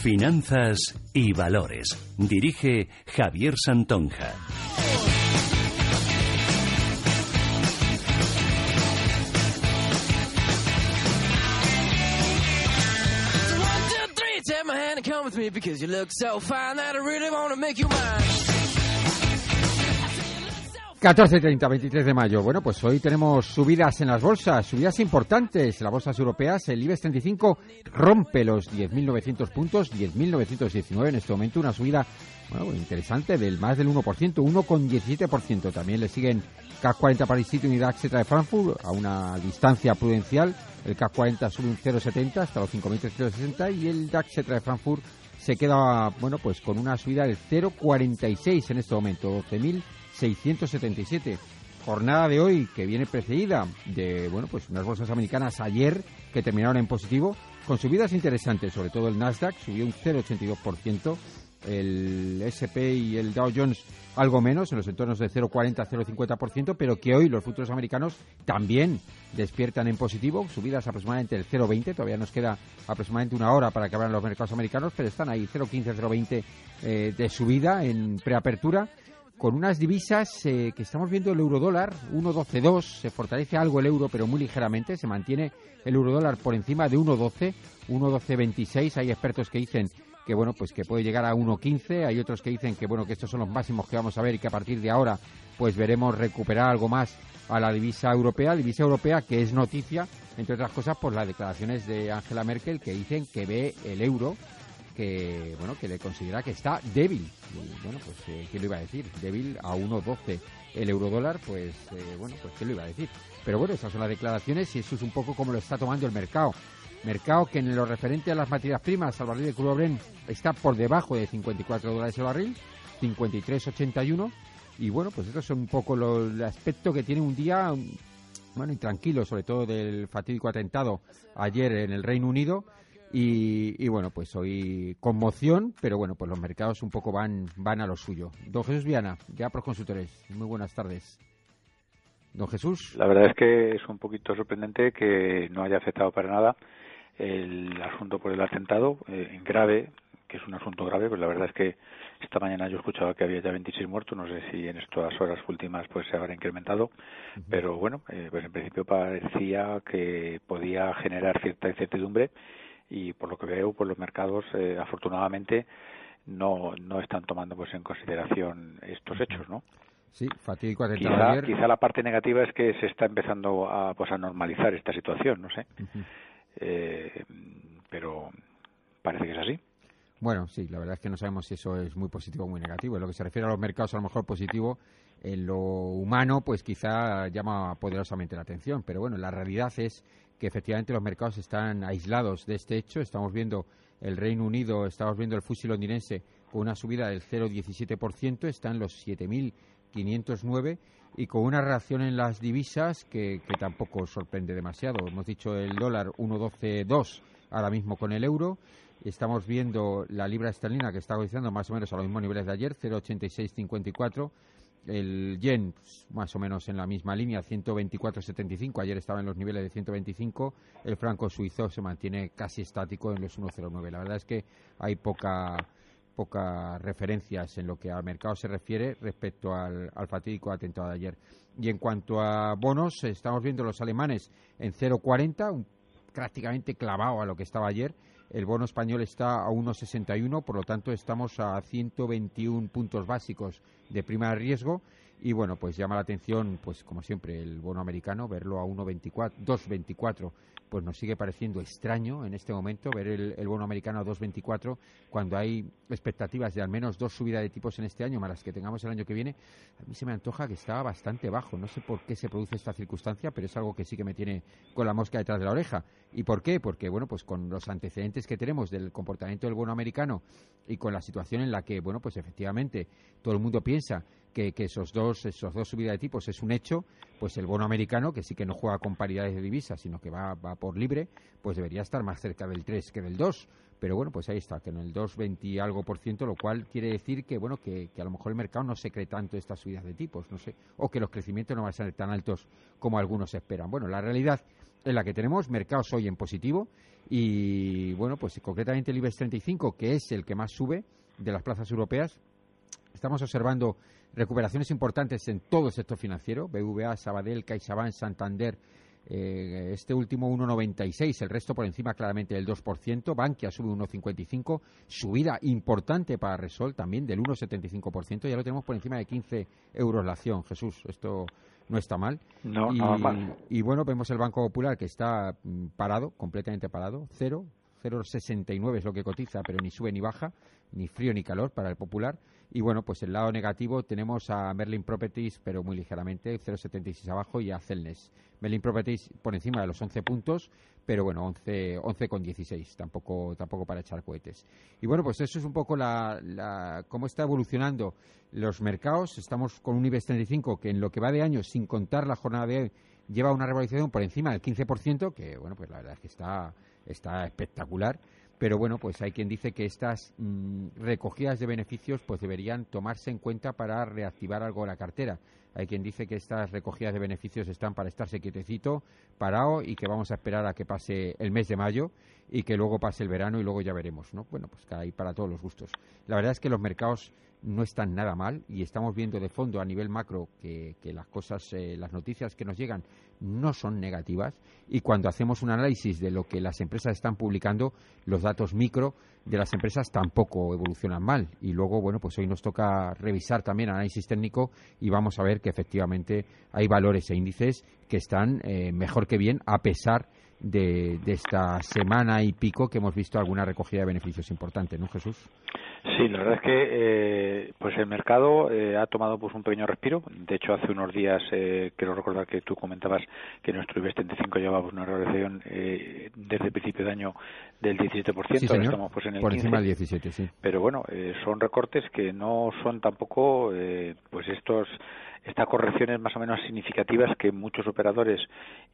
Finanzas y Valores. Dirige Javier Santonja. Come with me because you look so fine that I really want to make you mine. 14.30, 23 de mayo. Bueno, pues hoy tenemos subidas en las bolsas, subidas importantes las bolsas europeas. El IBEX 35 rompe los 10.900 puntos, 10.919 en este momento, una subida bueno, interesante del más del 1%, 1,17%. También le siguen CAC 40 Paris City y DAX de Frankfurt a una distancia prudencial. El CAC 40 sube un 0,70 hasta los 5.360 y el DAX de Frankfurt se queda, bueno, pues con una subida del 0,46 en este momento, 12.000 677. Jornada de hoy que viene precedida de bueno pues unas bolsas americanas ayer que terminaron en positivo con subidas interesantes, sobre todo el Nasdaq subió un 0,82%, el SP y el Dow Jones algo menos, en los entornos de 0,40 0,50%, pero que hoy los futuros americanos también despiertan en positivo, subidas aproximadamente del 0,20, todavía nos queda aproximadamente una hora para que abran los mercados americanos, pero están ahí 0,15 0,20 eh, de subida en preapertura con unas divisas eh, que estamos viendo el eurodólar 1.12.2, se fortalece algo el euro pero muy ligeramente, se mantiene el eurodólar por encima de 1.12, 1.12.26, hay expertos que dicen que bueno, pues que puede llegar a 1.15, hay otros que dicen que bueno, que estos son los máximos que vamos a ver y que a partir de ahora pues veremos recuperar algo más a la divisa europea, divisa europea que es noticia, entre otras cosas por las declaraciones de Angela Merkel que dicen que ve el euro que bueno que le considera que está débil. bueno, pues eh, ¿qué lo iba a decir? Débil a 1.12 el eurodólar, pues eh, bueno, pues ¿qué lo iba a decir? Pero bueno, esas son las declaraciones y eso es un poco como lo está tomando el mercado. Mercado que en lo referente a las materias primas, al barril de crudo Brent está por debajo de 54 dólares el barril, 53.81. Y bueno, pues eso es un poco lo, el aspecto que tiene un día, bueno, intranquilo, sobre todo del fatídico atentado ayer en el Reino Unido y, bueno, pues hoy conmoción, pero bueno, pues los mercados un poco van, van a lo suyo. Don Jesús Viana, ya por consultores, muy buenas tardes. Don Jesús. La verdad es que es un poquito sorprendente que no haya afectado para nada el asunto por el atentado, eh, grave, que es un asunto grave, pues la verdad es que esta mañana yo escuchaba que había ya 26 muertos, no sé si en estas horas últimas pues se habrá incrementado, pero bueno, eh, pues en principio parecía que podía generar cierta incertidumbre y por lo que veo pues los mercados eh, afortunadamente no no están tomando pues en consideración estos hechos no sí fatídico quizá, quizá la parte negativa es que se está empezando a pues a normalizar esta situación no sé. Eh, pero parece que es así. Bueno, sí, la verdad es que no sabemos si eso es muy positivo o muy negativo. En lo que se refiere a los mercados, a lo mejor positivo, en lo humano, pues quizá llama poderosamente la atención. Pero bueno, la realidad es que efectivamente los mercados están aislados de este hecho. Estamos viendo el Reino Unido, estamos viendo el fusil londinense con una subida del 0,17%, está en los 7.509 y con una reacción en las divisas que, que tampoco sorprende demasiado. Hemos dicho el dólar 1,12,2 ahora mismo con el euro. Estamos viendo la libra esterlina que está cotizando más o menos a los mismos niveles de ayer, 0,8654 el yen pues, más o menos en la misma línea, 124.75, ayer estaba en los niveles de 125, el franco suizo se mantiene casi estático en los 1.09. La verdad es que hay poca pocas referencias en lo que al mercado se refiere respecto al, al fatídico atentado de ayer. Y en cuanto a bonos, estamos viendo los alemanes en 0,40, prácticamente clavado a lo que estaba ayer, el bono español está a 1,61, por lo tanto estamos a 121 puntos básicos de prima de riesgo. Y bueno, pues llama la atención, pues como siempre, el bono americano, verlo a 1,24, 2,24 pues nos sigue pareciendo extraño en este momento ver el, bono americano a 2,24 cuando hay expectativas de al menos dos subidas de tipos en este año, más las que tengamos el año que viene. A mí se me antoja que está bastante bajo. No sé por qué se produce esta circunstancia, pero es algo que sí que me tiene con la mosca detrás de la oreja. ¿Y por qué? Porque, bueno, pues con los antecedentes que tenemos del comportamiento del bono americano y con la situación en la que, bueno, pues efectivamente todo el mundo piensa que, esos dos esos dos subidas de tipos es un hecho, pues el bono americano, que sí que no juega con paridades de divisas, sino que va, va por libre, pues debería estar más cerca del 3 que del 2. Pero bueno, pues ahí está, que en el 2,20 y algo por ciento, lo cual quiere decir que, bueno, que, que, a lo mejor el mercado no se cree tanto estas subidas de tipos, no sé, o que los crecimientos no van a ser tan altos como algunos esperan. Bueno, la realidad en la que tenemos mercados hoy en positivo y, bueno, pues concretamente el IBEX 35, que es el que más sube de las plazas europeas, estamos observando recuperaciones importantes en todo el sector financiero, BVA, Sabadell, CaixaBank, Santander, eh, este último 1,96, el resto por encima claramente del 2%, Bankia sube 1,55, subida importante para Resol también del 1,75%, ya lo tenemos por encima de 15 euros la acción, Jesús, esto no está mal. No, y, mal. y bueno, vemos el Banco Popular que está mm, parado, completamente parado, cero, 0,69 es lo que cotiza, pero ni sube ni baja, ni frío ni calor para el Popular. Y bueno, pues el lado negativo tenemos a Merlin Properties, pero muy ligeramente, 0,76 abajo, y a Celnes. Merlin Properties por encima de los 11 puntos, pero bueno, 11, 11 con 16, tampoco, tampoco para echar cohetes. Y bueno, pues eso es un poco la, la, cómo está evolucionando los mercados. Estamos con un IBEX 35 que en lo que va de año, sin contar la jornada de hoy, lleva una revalorización por encima del 15%, que bueno, pues la verdad es que está, está espectacular pero bueno, pues hay quien dice que estas mmm, recogidas de beneficios pues deberían tomarse en cuenta para reactivar algo la cartera. Hay quien dice que estas recogidas de beneficios están para estarse quietecito, parado y que vamos a esperar a que pase el mes de mayo y que luego pase el verano y luego ya veremos, ¿no? Bueno, pues hay para todos los gustos. La verdad es que los mercados no están nada mal y estamos viendo de fondo a nivel macro que, que las cosas, eh, las noticias que nos llegan no son negativas y cuando hacemos un análisis de lo que las empresas están publicando, los datos micro de las empresas tampoco evolucionan mal. Y luego, bueno, pues hoy nos toca revisar también análisis técnico y vamos a ver que efectivamente hay valores e índices que están eh, mejor que bien a pesar de, de, esta semana y pico que hemos visto alguna recogida de beneficios importante, ¿no, Jesús? Sí, la verdad es que eh, pues el mercado eh, ha tomado pues un pequeño respiro. De hecho, hace unos días eh, quiero recordar que tú comentabas que nuestro IBEX 35 llevaba una revalorización eh, desde el principio de año del 17%. Sí, Ahora estamos pues en el Por 15. encima del 17, sí. Pero bueno, eh, son recortes que no son tampoco eh, pues estos estas correcciones más o menos significativas que muchos operadores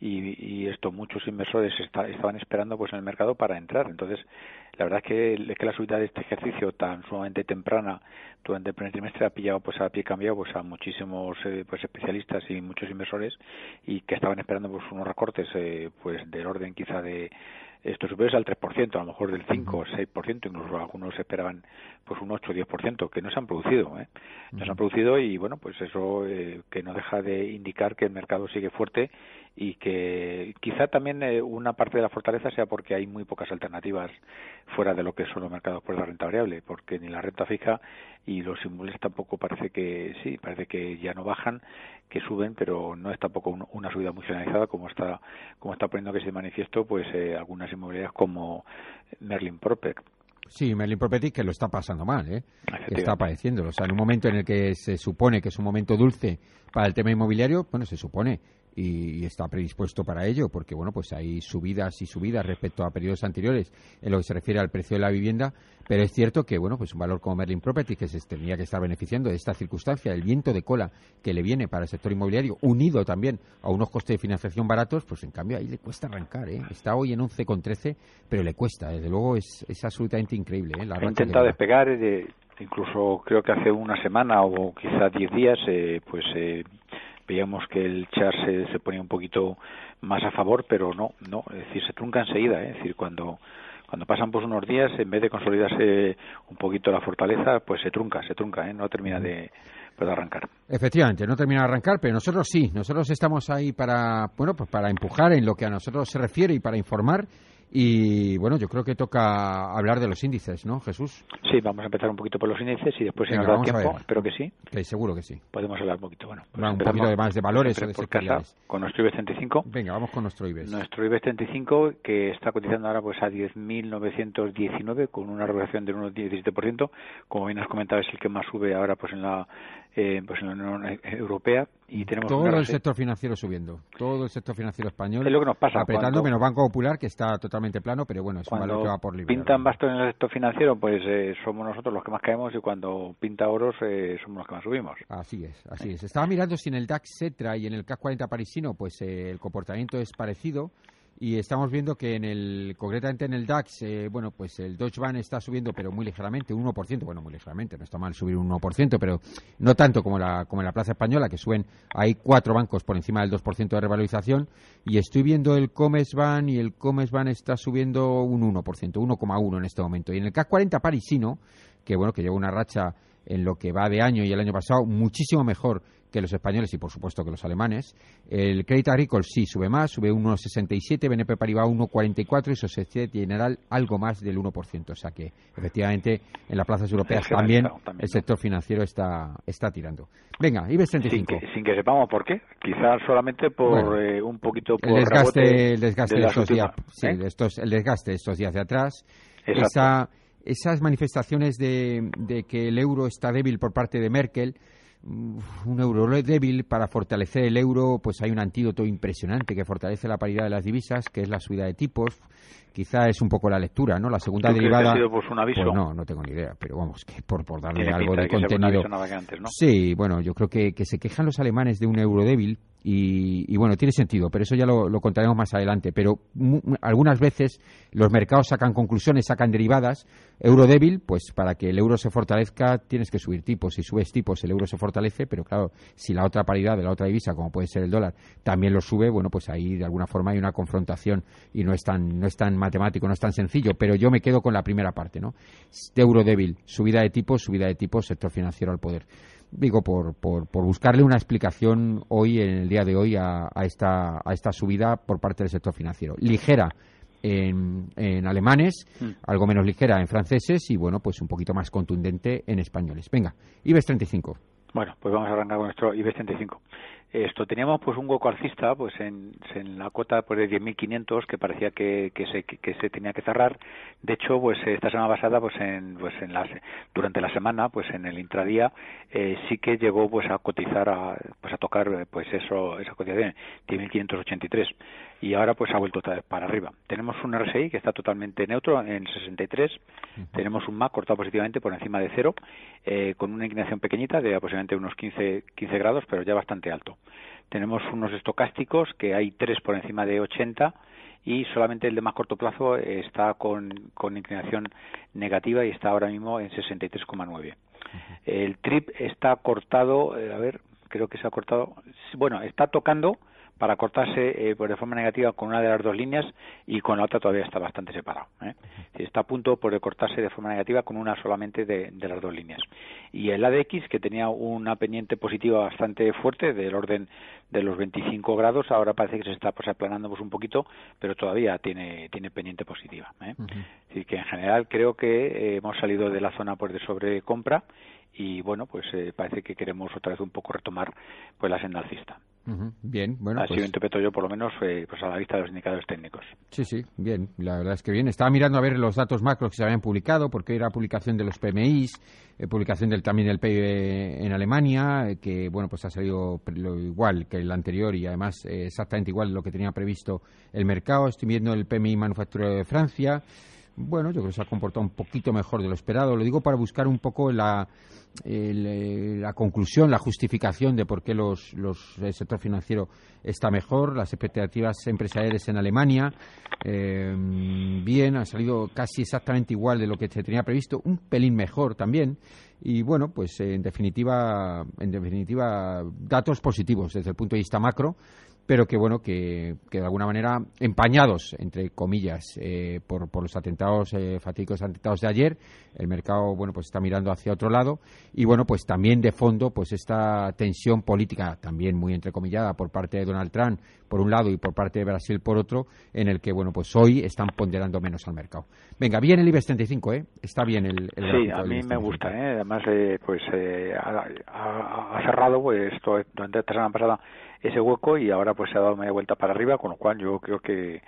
y, y esto muchos inversores está, estaban esperando pues en el mercado para entrar. Entonces la verdad es que, es que la subida de este ejercicio tan sumamente temprana durante el primer trimestre ha pillado pues a pie cambiado pues a muchísimos eh, pues especialistas y muchos inversores y que estaban esperando pues unos recortes eh, pues del orden quizá de estos superiores al 3%, a lo mejor del 5 o 6%, incluso algunos esperaban pues un 8 o 10%, que no se han producido, ¿eh? No se han producido y bueno, pues eso eh, que no deja de indicar que el mercado sigue fuerte y que quizá también eh, una parte de la fortaleza sea porque hay muy pocas alternativas fuera de lo que son los mercados por la renta variable, porque ni la renta fija y los inmuebles tampoco parece que sí, parece que ya no bajan, que suben, pero no es tampoco un, una subida muy generalizada como está como está poniendo que se manifiesto pues eh, algunas inmobiliarias como Merlin Property Sí, Merlin Property que lo está pasando mal, ¿eh? Que está padeciendo. O sea, en un momento en el que se supone que es un momento dulce para el tema inmobiliario, bueno, se supone y, y, está predispuesto para ello, porque bueno, pues hay subidas y subidas respecto a periodos anteriores en lo que se refiere al precio de la vivienda, pero es cierto que bueno, pues un valor como Merlin Property que se tendría que estar beneficiando de esta circunstancia, el viento de cola que le viene para el sector inmobiliario, unido también a unos costes de financiación baratos, pues en cambio ahí le cuesta arrancar, ¿eh? Está hoy en 11,13, pero le cuesta, desde luego es, es absolutamente increíble, ¿eh? La ha intentado despegar de, incluso creo que hace una semana o quizá 10 días, eh, pues eh, veíamos que el char se, se, ponía un poquito más a favor, pero no, no, es decir, se trunca enseguida, ¿eh? es decir, cuando cuando pasan pues unos días, en vez de consolidarse un poquito la fortaleza, pues se trunca, se trunca, ¿eh? no termina de, de arrancar. Efectivamente, no termina de arrancar, pero nosotros sí, nosotros estamos ahí para, bueno, pues para empujar en lo que a nosotros se refiere y para informar y bueno, yo creo que toca hablar de los índices, ¿no, Jesús? Sí, vamos a empezar un poquito por los índices y después, si nos da tiempo, espero que sí. Que seguro que sí. Podemos hablar un poquito. Bueno, pues un poquito de más de valores o de por casa, con nuestro IBEX 35. Venga, vamos con nuestro IBEX. Nuestro IBEX 35 que está cotizando ahora pues a 10.919 con una regulación del 1,17%. Como bien has comentado, es el que más sube ahora pues en la eh, pues en la Unión Europea y tenemos todo el sector financiero subiendo, todo el sector financiero español es lo que nos pasa apretando cuando, menos Banco Popular que está totalmente plano, pero bueno, es un valor que va por libre. pintan bastos en el sector financiero, pues eh, somos nosotros los que más caemos y cuando pinta oros eh, somos los que más subimos. Así es, así es. Estaba mirando si en el DAX Cetra y en el CAC 40 parisino, pues eh, el comportamiento es parecido. Y estamos viendo que en el concretamente en el DAX, eh, bueno, pues el Deutsche Bank está subiendo, pero muy ligeramente, un 1%, bueno, muy ligeramente, no está mal subir un 1%, pero no tanto como, la, como en la Plaza Española, que suben, hay cuatro bancos por encima del 2% de revalorización, y estoy viendo el Commerzbank, y el Commerzbank está subiendo un 1%, 1,1 en este momento, y en el CAC 40 parisino, que bueno, que lleva una racha en lo que va de año y el año pasado muchísimo mejor que los españoles y por supuesto que los alemanes. El Crédito Agricole sí sube más, sube 1,67, BNP Paribas 1,44 y Societe General algo más del 1%. O sea que efectivamente en las plazas europeas también, el sector financiero está, está tirando. Venga, IBEX 35. Sin que, sepamos por qué, quizás solamente por eh, un poquito por el desgaste, el desgaste de, estos días, sí, ¿eh? estos, el desgaste de estos días de atrás. Esa, esas manifestaciones de, de que el euro está débil por parte de Merkel un euro débil para fortalecer el euro, pues hay un antídoto impresionante que fortalece la paridad de las divisas, que es la subida de tipos. Quizá es un poco la lectura, ¿no? La segunda derivada. Ha sido pues un aviso? Pues no, no tengo ni idea, pero vamos, que por, por darle algo de contenido. Sí, bueno, yo creo que, que se quejan los alemanes de un euro débil y, bueno, tiene sentido, pero eso ya lo, contaremos más adelante. Pero algunas veces los mercados sacan conclusiones, sacan derivadas. Euro débil, pues para que el euro se fortalezca tienes que subir tipos. Si subes tipos, el euro se fortalece, pero claro, si la otra paridad de la otra divisa, como puede ser el dólar, también lo sube, bueno, pues ahí de alguna forma hay una confrontación y no es tan, no es tan matemático, no es tan sencillo. Pero yo me quedo con la primera parte, ¿no? euro débil, subida de tipos, subida de tipos, sector financiero al poder digo, por, por, por, buscarle una explicación hoy, en el día de hoy, a, a, esta, a esta subida por parte del sector financiero. Ligera en, en alemanes, mm. algo menos ligera en franceses y, bueno, pues un poquito más contundente en españoles. Venga, IBEX 35. Bueno, pues vamos a arrancar con nuestro IBEX 35. Esto teníamos pues un hueco alcista pues en, la cuota pues de 10.500 que parecía que, que, se, que se tenía que cerrar. De hecho, pues esta semana pasada pues en pues en las durante la semana pues en el intradía eh, sí que llegó pues a cotizar a pues a tocar pues eso esa cotización 10.583 y ahora pues ha vuelto para arriba. Tenemos un RSI que está totalmente neutro en 63, tenemos un MAC cortado positivamente por encima de cero, eh, con una inclinación pequeñita de aproximadamente unos 15, 15 grados, pero ya bastante alto. Tenemos unos estocásticos que hay tres por encima de 80 y solamente el de más corto plazo está con, con inclinación negativa y está ahora mismo en 63,9. El TRIP está cortado, eh, a ver, creo que se ha cortado, bueno, está tocando para cortarse eh, pues de forma negativa con una de las dos líneas y con la otra todavía está bastante separado. ¿eh? Está a punto por cortarse de forma negativa con una solamente de, las dos líneas. Y el ADX, que tenía una pendiente positiva bastante fuerte, del orden de los 25 grados, ahora parece que se está pues, aplanando pues, un poquito, pero todavía tiene, tiene pendiente positiva. ¿eh? Así que en general creo que eh, hemos salido de la zona pues, de sobrecompra y bueno, pues eh, parece que queremos otra vez un poco retomar pues la senda alcista. Bien, bueno. Así pues... interpreto yo, por lo menos, eh, pues a la vista de los indicadores técnicos. Sí, sí, bien. La verdad es que bien. Estaba mirando a ver los datos macros que se habían publicado, porque era publicación de los PMIs, eh, publicación del, también del PIB en Alemania, eh, que, bueno, pues ha salido lo igual que el anterior y además exactamente igual lo que tenía previsto el mercado. Estoy viendo el PMI manufacturero de Francia. Bueno, yo creo que se ha comportado un poquito mejor de lo esperado. Lo digo para buscar un poco la eh, la conclusión, la justificación de por qué los, el sector financiero está mejor, las expectativas empresariales en Alemania, eh, bien, ha salido casi exactamente igual de lo que se tenía previsto, un pelín mejor también, y bueno, pues en definitiva, en definitiva, datos positivos desde el punto de vista macro, pero que bueno que, que, de alguna manera empañados entre comillas eh, por, por, los atentados eh, fatídicos atentados de ayer el mercado bueno pues está mirando hacia otro lado y bueno pues también de fondo pues esta tensión política también muy entrecomillada por parte de Donald Trump por un lado y por parte de Brasil por otro en el que bueno pues hoy están ponderando menos al mercado. Venga bien el IBEX 35 eh está bien el, sí a mí me gusta eh además eh, pues eh, ha, ha, cerrado pues esto durante esta semana pasada ese hueco y ahora pues se ha dado media vuelta para arriba, con lo cual yo creo que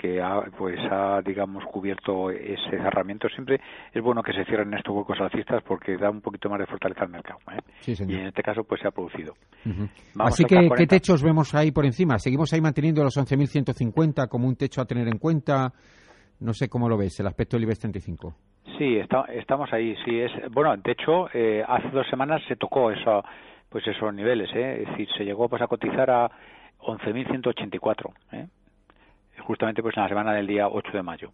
que ha, pues ha digamos cubierto ese cerramiento. Siempre es bueno que se cierren estos huecos alcistas porque da un poquito más de fortaleza al mercado ¿eh? y en este caso pues se ha producido. Así que qué techos vemos ahí por encima seguimos ahí manteniendo los 11.150 como un techo a tener en cuenta no sé cómo lo ves el aspecto del IBEX 35 sí está, estamos ahí sí es bueno de hecho eh, hace dos semanas se tocó eso pues esos niveles, ¿eh? es decir, se llegó pues a cotizar a 11.184, ¿eh? justamente pues en la semana del día 8 de mayo.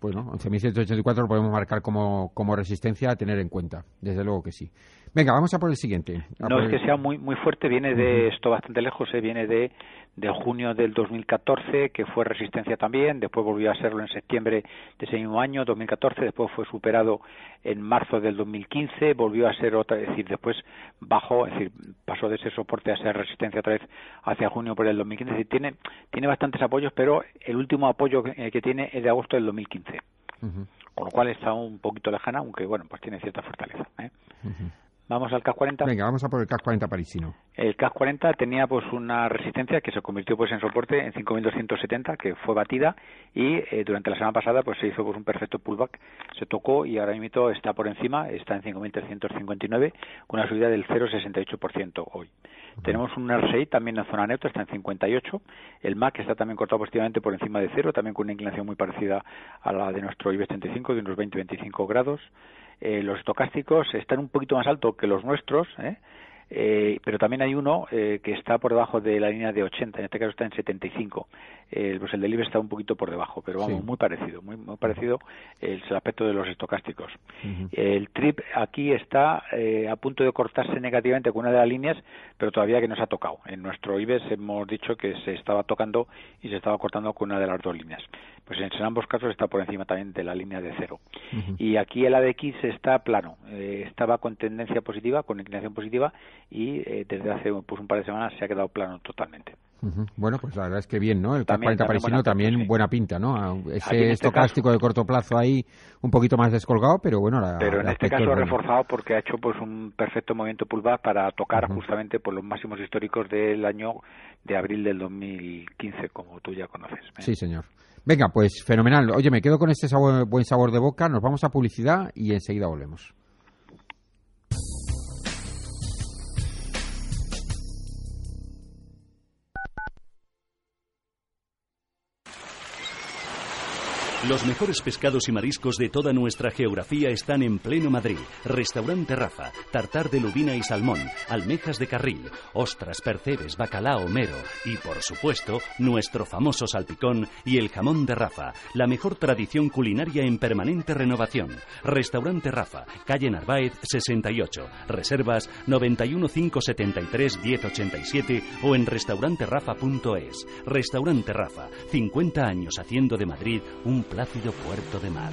Bueno, 11.184 lo podemos marcar como, como resistencia a tener en cuenta, desde luego que sí. Venga, vamos a por el siguiente. no es que sea muy muy fuerte, viene de esto bastante lejos, ¿eh? viene de, de junio del 2014, que fue resistencia también, después volvió a serlo en septiembre de ese mismo año, 2014, después fue superado en marzo del 2015, volvió a ser otra, es decir, después bajó, es decir, pasó de ser soporte a ser resistencia otra vez hacia junio por el 2015, es decir, tiene, tiene bastantes apoyos, pero el último apoyo que, que tiene es de agosto del 2015. Con lo cual está un poquito lejana, aunque bueno, pues tiene cierta fortaleza. ¿eh? Vamos al CAC 40. Venga, vamos a por el CAC 40 parisino. El CAC 40 tenía pues una resistencia que se convirtió pues en soporte en 5.270, que fue batida y eh, durante la semana pasada pues se hizo pues un perfecto pullback, se tocó y ahora mismo está por encima, está en 5.359 con una subida del 0,68% hoy. Tenemos un RSI también en zona neutra, está en 58. El MAC está también cortado positivamente por encima de cero, también con una inclinación muy parecida a la de nuestro IBEX 35, de unos 20-25 grados. Eh, los estocásticos están un poquito más altos que los nuestros, ¿eh? Eh, pero también hay uno eh, que está por debajo de la línea de 80, en este caso está en 75. Eh, pues el del está un poquito por debajo, pero vamos, muy parecido, muy, muy parecido el, el, aspecto de los estocásticos. El TRIP aquí está eh, a punto de cortarse negativamente con una de las líneas, pero todavía que no se ha tocado. En nuestro IBEX hemos dicho que se estaba tocando y se estaba cortando con una de las dos líneas. Pues en, ambos casos está por encima también de la línea de cero. Y aquí el ADX está plano, eh, estaba con tendencia positiva, con inclinación positiva y eh, desde hace pues, un par de semanas se ha quedado plano totalmente. Bueno, pues la verdad es que bien, ¿no? El CAC 40 parisino también buena pinta, ¿no? Ese este estocástico de corto plazo ahí un poquito más descolgado, pero bueno, la, Pero en este caso reforzado porque ha hecho pues un perfecto movimiento pullback para tocar justamente por los máximos históricos del año de abril del 2015, como tú ya conoces. Sí, señor. Venga, pues fenomenal. Oye, me quedo con este buen sabor de boca, nos vamos a publicidad y enseguida volvemos. Los mejores pescados y mariscos de toda nuestra geografía están en pleno Madrid. Restaurante Rafa, tartar de lubina y salmón, almejas de carril, ostras, percebes, bacalao, mero y, por supuesto, nuestro famoso salpicón y el jamón de Rafa, la mejor tradición culinaria en permanente renovación. Restaurante Rafa, calle Narváez 68, reservas 91 573 1087 o en restauranterafa.es. Restaurante Rafa, 50 años haciendo de Madrid un plácido puerto de mar.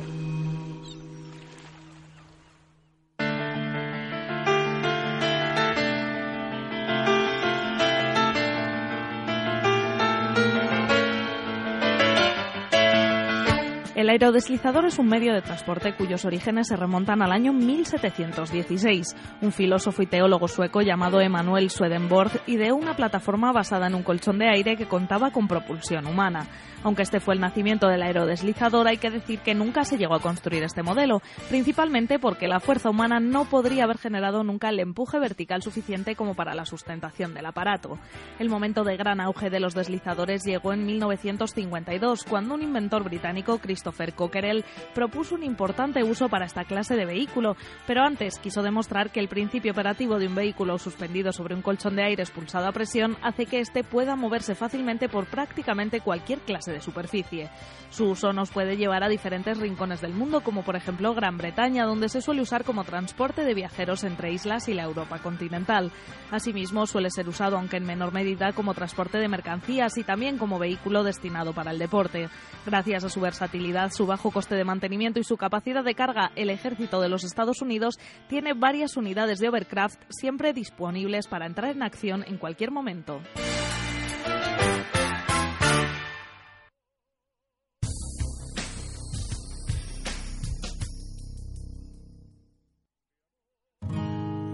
El aerodeslizador es un medio de transporte cuyos orígenes se remontan al año 1716. Un filósofo y teólogo sueco llamado Emanuel Swedenborg ideó una plataforma basada en un colchón de aire que contaba con propulsión humana. Aunque este fue el nacimiento del aerodeslizador, hay que decir que nunca se llegó a construir este modelo, principalmente porque la fuerza humana no podría haber generado nunca el empuje vertical suficiente como para la sustentación del aparato. El momento de gran auge de los deslizadores llegó en 1952, cuando un inventor británico, Christopher Cockerell, propuso un importante uso para esta clase de vehículo, pero antes quiso demostrar que el principio operativo de un vehículo suspendido sobre un colchón de aire expulsado a presión hace que éste pueda moverse fácilmente por prácticamente cualquier clase de superficie. Su uso nos puede llevar a diferentes rincones del mundo, como por ejemplo Gran Bretaña, donde se suele usar como transporte de viajeros entre islas y la Europa continental. Asimismo, suele ser usado, aunque en menor medida, como transporte de mercancías y también como vehículo destinado para el deporte. Gracias a su versatilidad, su bajo coste de mantenimiento y su capacidad de carga, el ejército de los Estados Unidos tiene varias unidades de Overcraft siempre disponibles para entrar en acción en cualquier momento.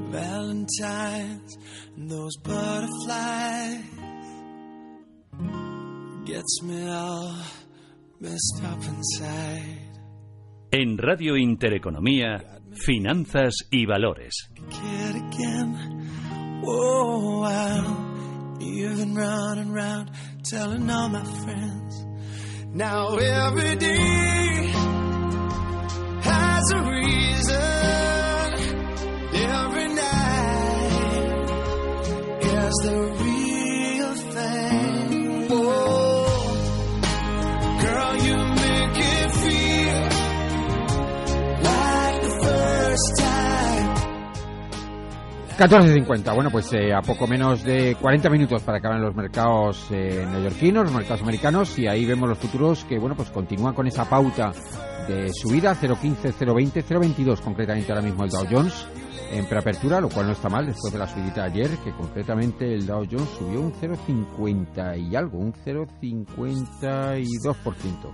Valentine's those butterflies gets me. En Radio Intereconomía, Finanzas y Valores. 14.50. Bueno, pues eh, a poco menos de 40 minutos para acabar los mercados eh, neoyorquinos, los mercados americanos, y ahí vemos los futuros que, bueno, pues continúan con esa pauta de subida 0.15, 0.20, 0.22 concretamente ahora mismo el Dow Jones en preapertura, lo cual no está mal después de la subida ayer, que concretamente el Dow Jones subió un 0,50 y algo, un 0,52%.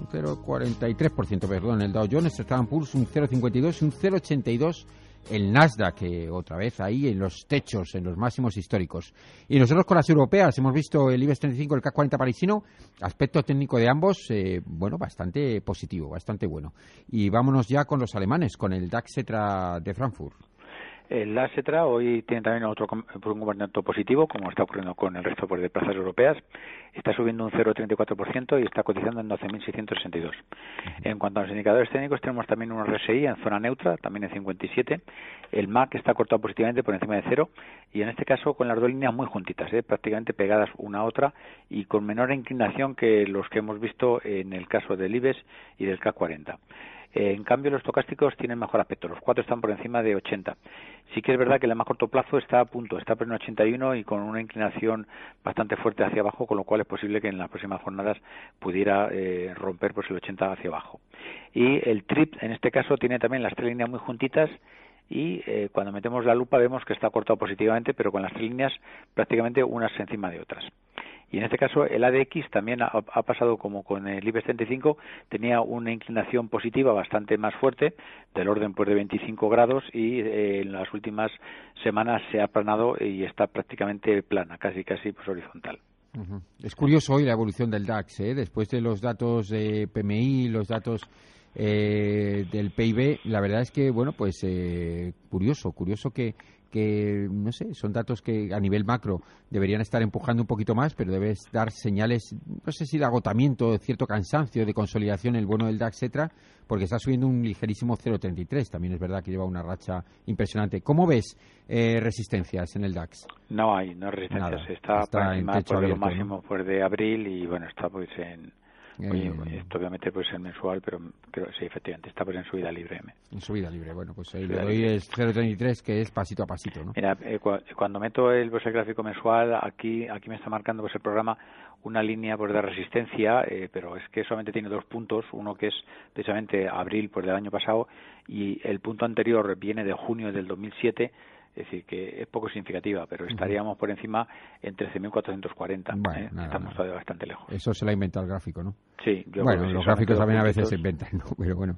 Un 0,43%, perdón, el Dow Jones, estaba en Poor's un 0,52 y un 0,82 el Nasdaq, que otra vez ahí en los techos, en los máximos históricos. Y nosotros con las europeas hemos visto el IBEX 35, el CAC 40 parisino, aspecto técnico de ambos, eh, bueno, bastante positivo, bastante bueno. Y vámonos ya con los alemanes, con el DAX de Frankfurt. El ASETRA hoy tiene también otro un comportamiento positivo, como está ocurriendo con el resto pues, de plazas europeas. Está subiendo un 0,34% y está cotizando en 12.662. En cuanto a los indicadores técnicos, tenemos también un RSI en zona neutra, también en 57. El MAC está cortado positivamente por encima de cero y en este caso con las dos líneas muy juntitas, ¿eh? prácticamente pegadas una a otra y con menor inclinación que los que hemos visto en el caso del IBEX y del CAC 40. En cambio, los tocásticos tienen mejor aspecto. Los cuatro están por encima de 80. Sí que es verdad que el más corto plazo está a punto, está por en 81 y con una inclinación bastante fuerte hacia abajo, con lo cual es posible que en las próximas jornadas pudiera eh, romper pues, el 80 hacia abajo. Y el TRIP, en este caso, tiene también las tres líneas muy juntitas y eh, cuando metemos la lupa vemos que está cortado positivamente, pero con las tres líneas prácticamente unas encima de otras. Y en este caso el ADX también ha, pasado como con el IBEX 35, tenía una inclinación positiva bastante más fuerte, del orden pues de 25 grados y eh, en las últimas semanas se ha aplanado y está prácticamente plana, casi casi pues horizontal. Es curioso hoy la evolución del DAX, ¿eh? después de los datos de PMI, los datos eh, del PIB, la verdad es que, bueno, pues eh, curioso, curioso que, que, no sé, son datos que a nivel macro deberían estar empujando un poquito más, pero debes dar señales, no sé si de agotamiento, de cierto cansancio, de consolidación, el bueno del DAX, etcétera, porque está subiendo un ligerísimo 0,33. También es verdad que lleva una racha impresionante. ¿Cómo ves eh, resistencias en el DAX? No hay, no hay resistencias. Está, está en techo lo máximo pues, de abril y, bueno, está pues en Oye, eh, esto obviamente puede ser mensual, pero creo sí, efectivamente, está pues en subida libre. En subida libre, bueno, pues ahí le doy es 0.33, que es pasito a pasito, ¿no? Mira, eh, cuando meto el, pues, gráfico mensual, aquí aquí me está marcando pues el programa una línea pues de resistencia, eh, pero es que solamente tiene dos puntos, uno que es precisamente abril pues del año pasado y el punto anterior viene de junio del 2007 es decir, que es poco significativa, pero estaríamos por encima en 13.440. ¿eh? Estamos todavía bastante lejos. Eso se lo ha inventado el gráfico, ¿no? Sí. Yo bueno, los gráficos también a veces se inventan, ¿no? Pero bueno.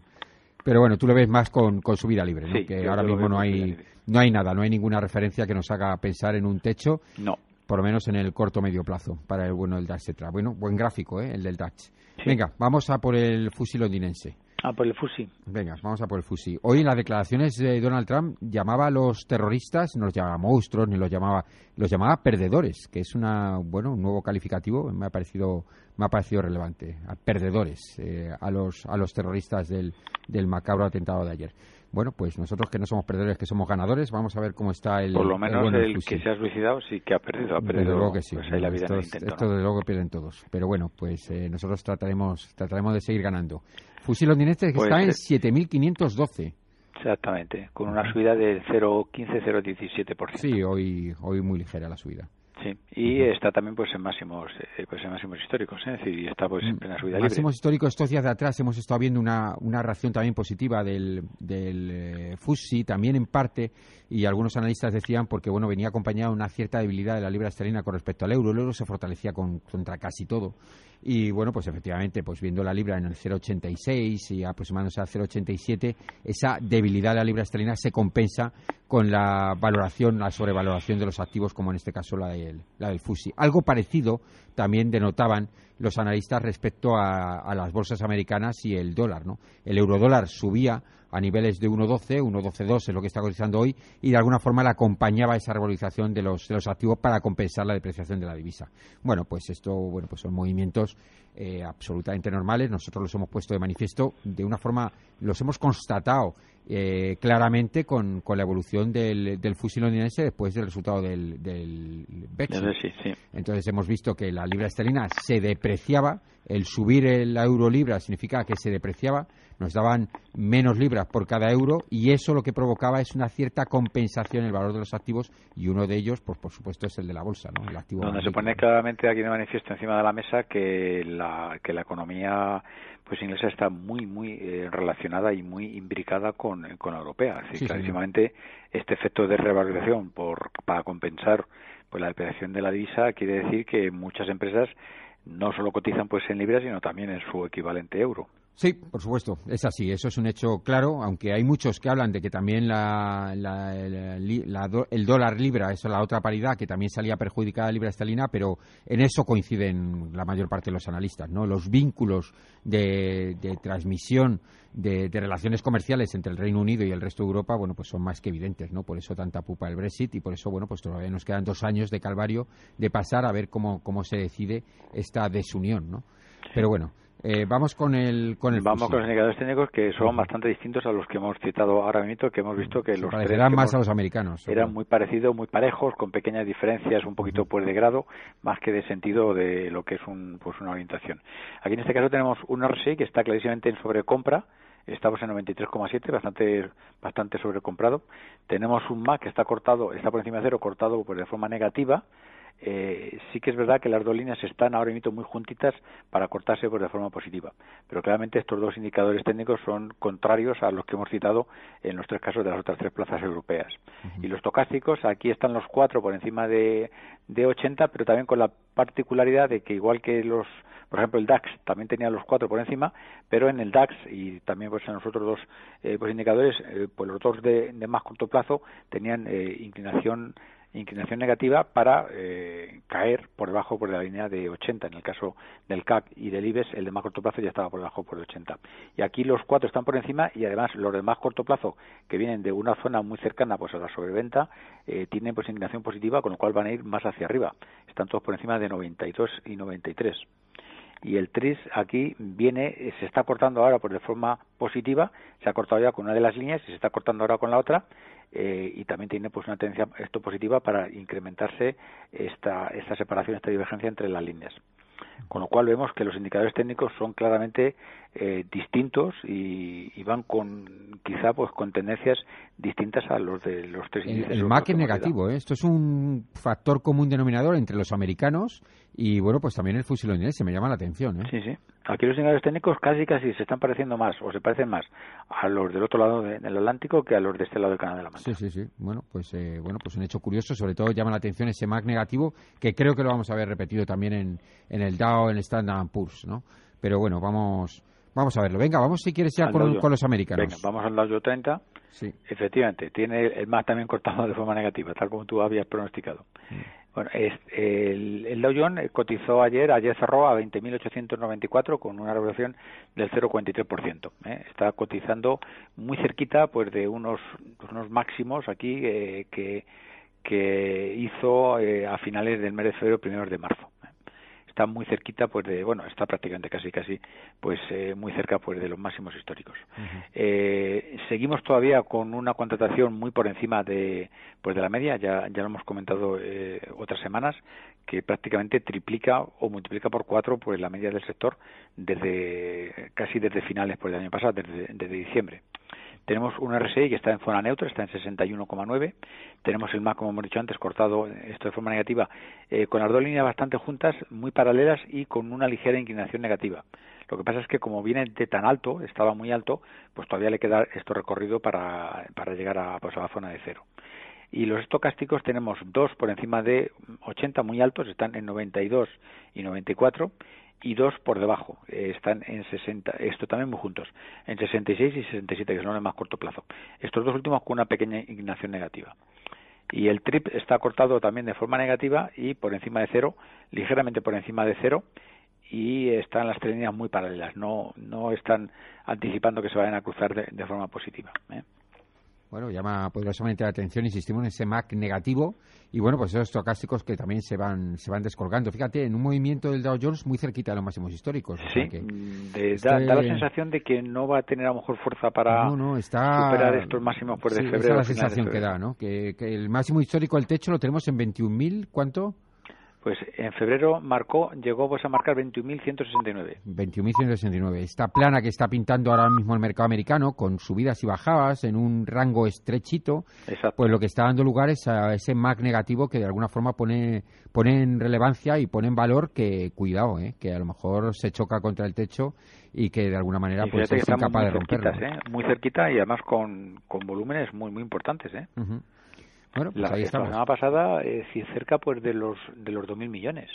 Pero bueno, tú lo ves más con, con subida libre, ¿no? que ahora mismo no hay, no hay nada, no hay ninguna referencia que nos haga pensar en un techo. No. Por lo menos en el corto medio plazo para el bueno del DAX, etc. Bueno, buen gráfico, ¿eh? El del DAX. Venga, vamos a por el fusil londinense. Ah, por el FUSI. Venga, vamos a por el FUSI. Hoy en las declaraciones de Donald Trump llamaba a los terroristas, no los llamaba monstruos, ni los llamaba, los llamaba perdedores, que es una, bueno, un nuevo calificativo, me ha parecido, me ha parecido relevante, a perdedores, eh, a los, a los terroristas del, del macabro atentado de ayer. Bueno, pues nosotros que no somos perdedores, que somos ganadores, vamos a ver cómo está el. Por lo menos el, que se ha suicidado sí que ha perdido. Ha perdido luego que sí. Pues ahí la vida esto, esto de luego pierden todos. Pero bueno, pues eh, nosotros trataremos, trataremos de seguir ganando. Fusil londinense que pues está en 7.512. Exactamente, con una subida de 0,15-0,17%. Sí, hoy, hoy muy ligera la subida. Sí, y está también pues en máximos eh, pues en máximos históricos, ¿eh? es decir, está pues en plena subida máximos históricos estos días de atrás hemos estado viendo una, una reacción también positiva del, del eh, FUSI, también en parte, y algunos analistas decían porque bueno venía acompañada de una cierta debilidad de la libra esterlina con respecto al euro, el euro se fortalecía con, contra casi todo y bueno, pues efectivamente, pues viendo la libra en el 0,86 y aproximándose al 0,87, esa debilidad de la libra esterlina se compensa con la valoración, la sobrevaloración de los activos, como en este caso la del, la del FUSI. Algo parecido también denotaban los analistas respecto a, a las bolsas americanas y el dólar, ¿no? El eurodólar subía a niveles de 1.12, 1.12.2 es lo que está cotizando hoy, y de alguna forma le acompañaba esa revalorización de los, de los activos para compensar la depreciación de la divisa. Bueno, pues esto bueno, pues son movimientos eh, absolutamente normales. Nosotros los hemos puesto de manifiesto de una forma, los hemos constatado eh, claramente con, con, la evolución del, del fusil londinense después del resultado del, del Entonces hemos visto que la libra esterlina se deprecia depreciaba, el subir el euro libra significa que se depreciaba, nos daban menos libras por cada euro y eso lo que provocaba es una cierta compensación en el valor de los activos y uno de ellos, pues por supuesto, es el de la bolsa, ¿no? El activo Donde se pone claramente aquí de manifiesto encima de la mesa que la, que la economía pues inglesa está muy muy eh, relacionada y muy imbricada con, con la europea. Así, clarísimamente este efecto de revalorización por, para compensar pues la depreciación de la divisa quiere decir que muchas empresas no solo cotizan pues en libras sino también en su equivalente euro. Sí, por supuesto, es así, eso es un hecho claro, aunque hay muchos que hablan de que también la, el dólar libra, eso es la otra paridad, que también salía perjudicada la libra esterlina, pero en eso coinciden la mayor parte de los analistas, ¿no? Los vínculos de, transmisión de, relaciones comerciales entre el Reino Unido y el resto de Europa, bueno, pues son más que evidentes, ¿no? Por eso tanta pupa el Brexit y por eso, bueno, pues todavía nos quedan dos años de calvario de pasar a ver cómo, cómo se decide esta desunión, ¿no? Pero bueno, eh, vamos con el con el vamos con los indicadores técnicos que son bastante distintos a los que hemos citado ahora mismo que hemos visto que los parecerán más a los americanos eran muy parecidos muy parejos con pequeñas diferencias un poquito pues de grado más que de sentido de lo que es un pues una orientación. Aquí en este caso tenemos un RSI que está clarísimamente en sobrecompra. Estamos en 93,7 bastante bastante sobrecomprado. Tenemos un MAC que está cortado está por encima de cero cortado pues de forma negativa eh, sí que es verdad que las dos líneas están ahora mismo muy juntitas para cortarse por de forma positiva. Pero claramente estos dos indicadores técnicos son contrarios a los que hemos citado en los tres casos de las otras tres plazas europeas. Y los tocásticos, aquí están los cuatro por encima de, de 80, pero también con la particularidad de que igual que los por ejemplo el DAX también tenía los cuatro por encima pero en el DAX y también pues en los otros dos eh, pues indicadores eh, pues los dos de, de, más corto plazo tenían eh, inclinación inclinación negativa para eh, caer por debajo por la línea de 80. En el caso del CAC y del IBEX, el de más corto plazo ya estaba por debajo por el 80. Y aquí los cuatro están por encima y además los de más corto plazo, que vienen de una zona muy cercana pues a la sobreventa, eh, tienen pues inclinación positiva, con lo cual van a ir más hacia arriba. Están todos por encima de 92 y 93 y el TRIS aquí viene, se está cortando ahora por de forma positiva, se ha cortado ya con una de las líneas y se está cortando ahora con la otra eh, y también tiene pues una tendencia esto positiva para incrementarse esta, esta separación, esta divergencia entre las líneas. Con lo cual vemos que los indicadores técnicos son claramente eh, distintos y, van con quizá pues con tendencias distintas a los de los tres índices. El, MAC es negativo, ¿eh? esto es un factor común denominador entre los americanos y bueno pues también el fusil londinense se me llama la atención. ¿eh? Sí, sí. Aquí los indicadores técnicos casi casi se están pareciendo más o se parecen más a los del otro lado del Atlántico que a los de este lado del Canal de la Mancha. Sí, sí, sí. Bueno pues eh, bueno pues un hecho curioso, sobre todo llama la atención ese MAC negativo que creo que lo vamos a ver repetido también en, en el Dow, en el Standard Poor's, ¿no? Pero bueno, vamos Vamos a verlo. Venga, vamos si quieres ya con, los americanos. Venga, vamos al Dow 30. Sí. Efectivamente, tiene el más también cortado de forma negativa, tal como tú habías pronosticado. Mm. Bueno, es, el, el, Dow cotizó ayer, ayer cerró a 20.894 con una revolución del 0,43%. ¿eh? Está cotizando muy cerquita pues de unos, unos máximos aquí eh, que, que hizo eh, a finales del mes de febrero, primeros de marzo está muy cerquita pues de bueno está prácticamente casi casi pues eh, muy cerca pues de los máximos históricos. Eh, seguimos todavía con una contratación muy por encima de pues de la media. Ya ya lo hemos comentado eh, otras semanas que prácticamente triplica o multiplica por cuatro pues la media del sector desde casi desde finales pues del año pasado desde, desde diciembre tenemos un RSI que está en zona neutra, está en 61,9. Tenemos el MAC, como hemos dicho antes, cortado esto de forma negativa, eh, con las dos líneas bastante juntas, muy paralelas y con una ligera inclinación negativa. Lo que pasa es que como viene de tan alto, estaba muy alto, pues todavía le queda esto recorrido para, para llegar a, pues a la zona de cero. Y los estocásticos tenemos dos por encima de 80 muy altos, están en 92 y 94, y dos por debajo, eh, están en 60, esto también muy juntos, en 66 y 67, que son de más corto plazo. Estos dos últimos con una pequeña inclinación negativa. Y el TRIP está cortado también de forma negativa y por encima de cero, ligeramente por encima de cero, y están las tres líneas muy paralelas, no, no están anticipando que se vayan a cruzar de, forma positiva. ¿eh? Bueno, llama poderosamente la atención, insistimos en ese MAC negativo y bueno, pues esos estocásticos que también se van se van descolgando. Fíjate, en un movimiento del Dow Jones muy cerquita de los máximos históricos. Sí, mm, da, la sensación de que no va a tener a lo mejor fuerza para superar estos máximos por de febrero. Esa es la sensación que da, ¿no? Que, el máximo histórico del techo lo tenemos en 21.000, ¿cuánto? Pues en febrero marcó, llegó pues a marcar 21.169. 21.169. Esta plana que está pintando ahora mismo el mercado americano, con subidas y bajadas en un rango estrechito, Exacto. pues lo que está dando lugar es a ese MAC negativo que de alguna forma pone, pone en relevancia y pone en valor que, cuidado, ¿eh? que a lo mejor se choca contra el techo y que de alguna manera Y pues es incapaz de romperlo. cerquitas, ¿eh? Muy cerquita y además con, con volúmenes muy muy importantes, ¿eh? Bueno, pues La, ahí la estamos. semana pasada eh, cerca pues de los de los 2.000 millones.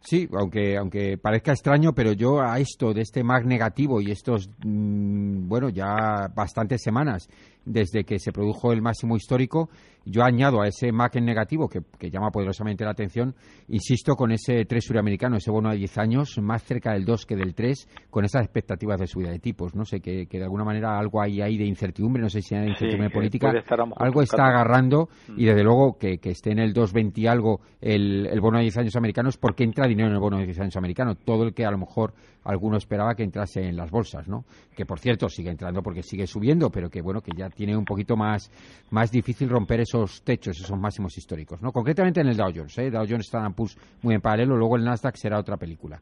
Sí, aunque aunque parezca extraño, pero yo a esto de este MAC negativo y estos, mm, bueno, ya bastantes semanas desde que se produjo el máximo histórico, yo añado a ese MAC en negativo que, que llama poderosamente la atención, insisto, con ese 3 suramericano, ese bono de 10 años, más cerca del 2 que del 3, con esas expectativas de subida de tipos. No sé, que, que de alguna manera algo hay ahí de incertidumbre, no sé si hay incertidumbre política, algo está agarrando y Mm. desde luego que, que esté en el 2.20 y algo el, el bono de 10 años americanos porque entra dinero en el bono de 10 años americano, todo el que a lo mejor alguno esperaba que entrase en las bolsas, ¿no? Que por cierto sigue entrando porque sigue subiendo, pero que bueno, que ya tiene un poquito más, más difícil romper esos techos, esos máximos históricos, ¿no? Concretamente en el Dow Jones, ¿eh? Dow Jones Standard Poor's muy en paralelo, luego el Nasdaq será otra película.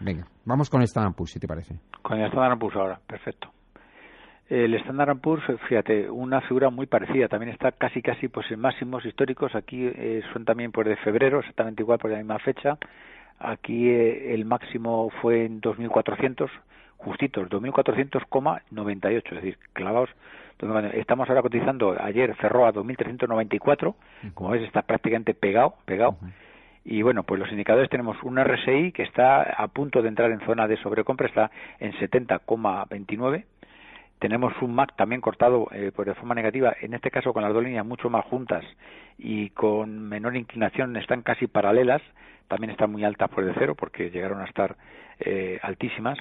Venga, vamos con el Standard Poor's, si te parece. Con el Standard Poor's ahora, perfecto. El Standard Poor's, fíjate, una figura muy parecida, también está casi casi pues en máximos históricos, aquí eh, también por de febrero, exactamente igual por la misma fecha. Aquí eh, el máximo fue en 2400, justitos, 2400,98, es decir, clavados. Estamos ahora cotizando, ayer cerró a 2394, como ves está prácticamente pegado, pegado. Y bueno, pues los indicadores tenemos un RSI que está a punto de entrar en zona de sobrecompra, está en 70,29. Tenemos un MAC también cortado eh, por de forma negativa, en este caso con las dos líneas mucho más juntas y con menor inclinación, están casi paralelas, también están muy altas por de cero porque llegaron a estar eh, altísimas.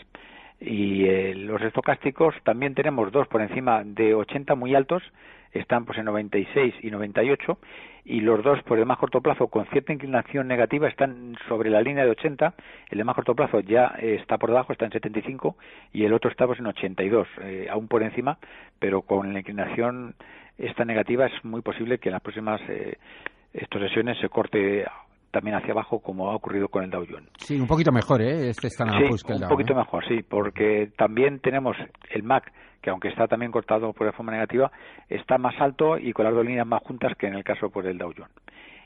Y eh, los estocásticos también tenemos dos por encima de 80 muy altos, están pues en 96 y 98 y los dos por el más corto plazo con cierta inclinación negativa están sobre la línea de 80 el de más corto plazo ya está por debajo está en 75 y el otro está pues en 82 eh, aún por encima pero con la inclinación esta negativa es muy posible que en las próximas eh, estas sesiones se corte también hacia abajo como ha ocurrido con el Dow Jones. Sí, un poquito mejor, ¿eh? Este Sí, Poor's que el un Dow, poquito ¿eh? mejor, sí, porque también tenemos el MAC, que aunque está también cortado por de forma negativa, está más alto y con las dos líneas más juntas que en el caso por el Dow Jones.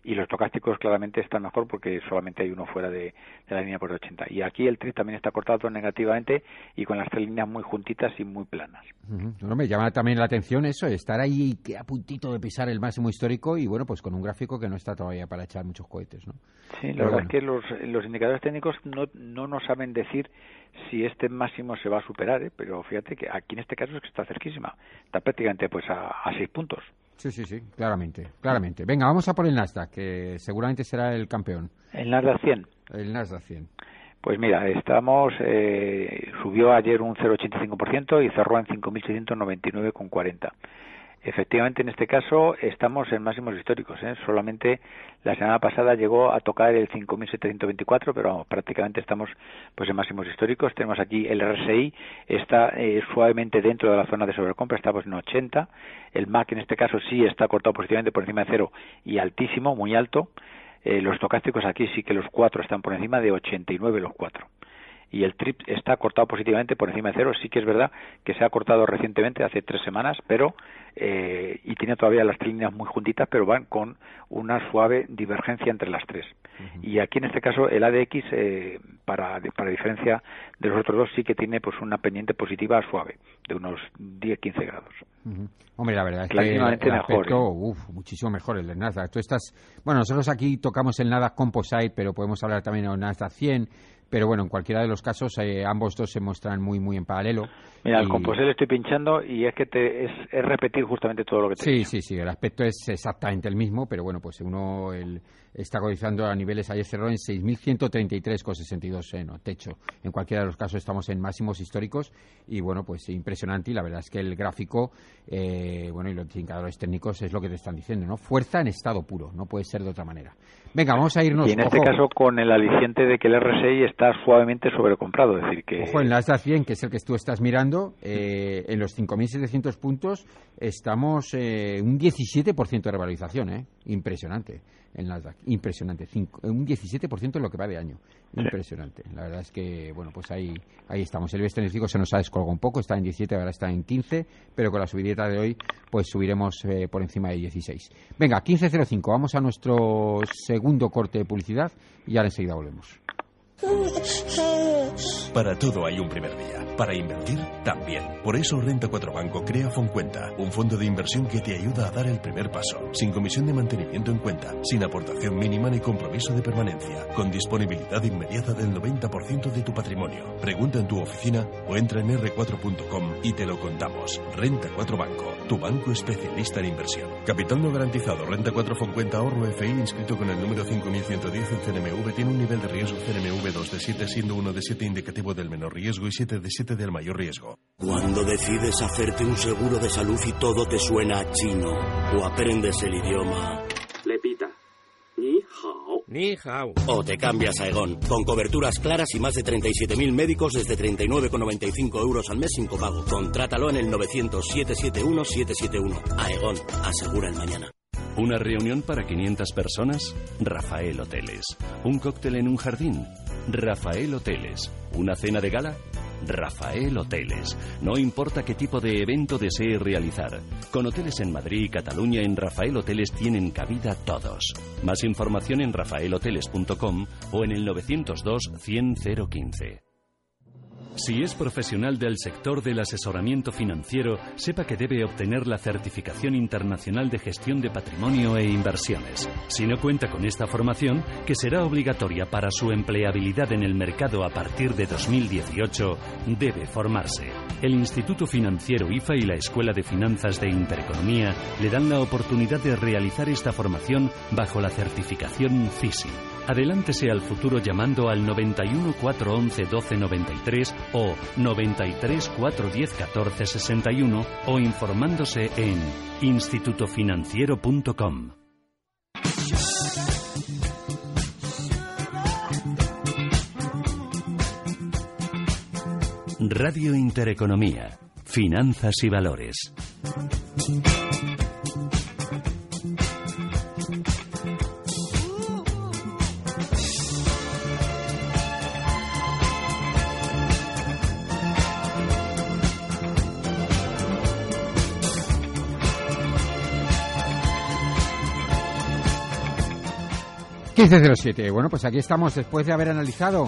Y los tocásticos claramente están mejor porque solamente hay uno fuera de, de la línea por 80. Y aquí el TRIS también está cortado negativamente y con las tres líneas muy juntitas y muy planas. Bueno, me llama también la atención eso, estar ahí que a puntito de pisar el máximo histórico y bueno, pues con un gráfico que no está todavía para echar muchos cohetes, ¿no? Sí, la verdad bueno. es que los, los indicadores técnicos no, no nos saben decir si este máximo se va a superar, ¿eh? pero fíjate que aquí en este caso es que está cerquísima, está prácticamente pues a, a seis puntos. Sí, sí, sí, claramente, claramente. Venga, vamos a por el Nasdaq, que seguramente será el campeón. El Nasdaq 100, El Nasdaq 100. pues mira, estamos, eh, subió ayer un 0,85% y cerró en 5.699,40. Efectivamente, en este caso estamos en máximos históricos. ¿eh? Solamente la semana pasada llegó a tocar el 5.724, pero vamos, prácticamente estamos pues en máximos históricos. Tenemos aquí el RSI, está eh, suavemente dentro de la zona de sobrecompra, estamos en 80. El MAC en este caso sí está cortado positivamente por encima de cero y altísimo, muy alto. Eh, los estocásticos aquí sí que los cuatro están por encima de 89 los cuatro y el TRIP está cortado positivamente por encima de cero. Sí que es verdad que se ha cortado recientemente, hace tres semanas, pero eh, y tiene todavía las tres líneas muy juntitas, pero van con una suave divergencia entre las tres. Y aquí en este caso el ADX, eh, para, para diferencia de los otros dos, sí que tiene pues una pendiente positiva suave, de unos 10-15 grados. Hombre, la verdad es que el, el mejor, aspecto, ¿eh? uf, muchísimo mejor el del Nasdaq. Tú estás, bueno, nosotros aquí tocamos el Nasdaq Composite, pero podemos hablar también del Nasdaq 100, pero bueno, en cualquiera de los casos eh, ambos dos se muestran muy, muy en paralelo. Mira, Y- al composé le estoy pinchando y es que te, es, es repetir justamente todo lo que te he Sí, dicho. sí, sí, el aspecto es exactamente el mismo, pero bueno, pues uno el- está cotizando a niveles, ayer cerró en 6.133,62 en techo. En cualquiera de los casos estamos en máximos históricos y bueno, pues impresionante y la verdad es que el gráfico, eh, bueno, y los indicadores técnicos es lo que te están diciendo, ¿no? Fuerza en estado puro, no puede ser de otra manera. Venga, vamos a irnos. Y en este ojo. caso con el aliciente de que el RSI está suavemente sobrecomprado. Es decir, que... Ojo, en Nasdaq 100, que es el que tú estás mirando, eh, en los 5.700 puntos estamos eh, un 17% de revalorización, ¿eh? Impresionante en Nasdaq, impresionante. un 17% en lo que va de año. Impresionante. La verdad es que, bueno, pues ahí, ahí estamos. El IBEX 35 se nos ha descolgado un poco, está en 17, ahora está en 15, pero con la subidita de hoy, pues subiremos eh, por encima de 16. Venga, 15.05, vamos a nuestro segundo corte de publicidad y ahora enseguida volvemos. Para todo hay un primer día. Para invertir, también. Por eso Renta 4 Banco crea Foncuenta, un fondo de inversión que te ayuda a dar el primer paso, sin comisión de mantenimiento en cuenta, sin aportación mínima ni compromiso de permanencia, con disponibilidad inmediata del 90% de tu patrimonio. Pregunta en tu oficina o entra en r4.com y te lo contamos. Renta 4 Banco, tu banco especialista en inversión. Capital no garantizado. Renta 4 Foncuenta ahorro FI inscrito con el número 5110 en CNMV tiene un nivel de riesgo CNMV 2 de 7 siendo 1 de 7 indicativo del menor riesgo y 7 de 7 del mayor riesgo. Cuando decides hacerte un seguro de salud y todo te suena a chino o aprendes el idioma. Le pita. Ni hao. Ni hao. O te cambias a Egon, con coberturas claras y más de 37.000 médicos desde 39,95 euros al mes sin copago. Contrátalo en el 900-771-771. Aegon, asegura el mañana. ¿Una reunión para 500 personas? Rafael Hoteles. ¿Un cóctel en un jardín? Rafael Hoteles. ¿Una cena de gala? Rafael Hoteles. No importa qué tipo de evento desee realizar. Con hoteles en Madrid y Cataluña en Rafael Hoteles tienen cabida todos. Más información en rafaelhoteles.com o en el 902 100 015. Si es profesional del sector del asesoramiento financiero, sepa que debe obtener la certificación internacional de gestión de patrimonio e inversiones. Si no cuenta con esta formación, que será obligatoria para su empleabilidad en el mercado a partir de 2018, debe formarse. El Instituto Financiero IFA y la Escuela de Finanzas de Intereconomía le dan la oportunidad de realizar esta formación bajo la certificación FISI. Adelántese al futuro llamando al 91 411 1293 o 93 410 14 61 o informándose en institutofinanciero.com. Radio Intereconomía, Finanzas y Valores. 1507. Bueno, pues aquí estamos después de haber analizado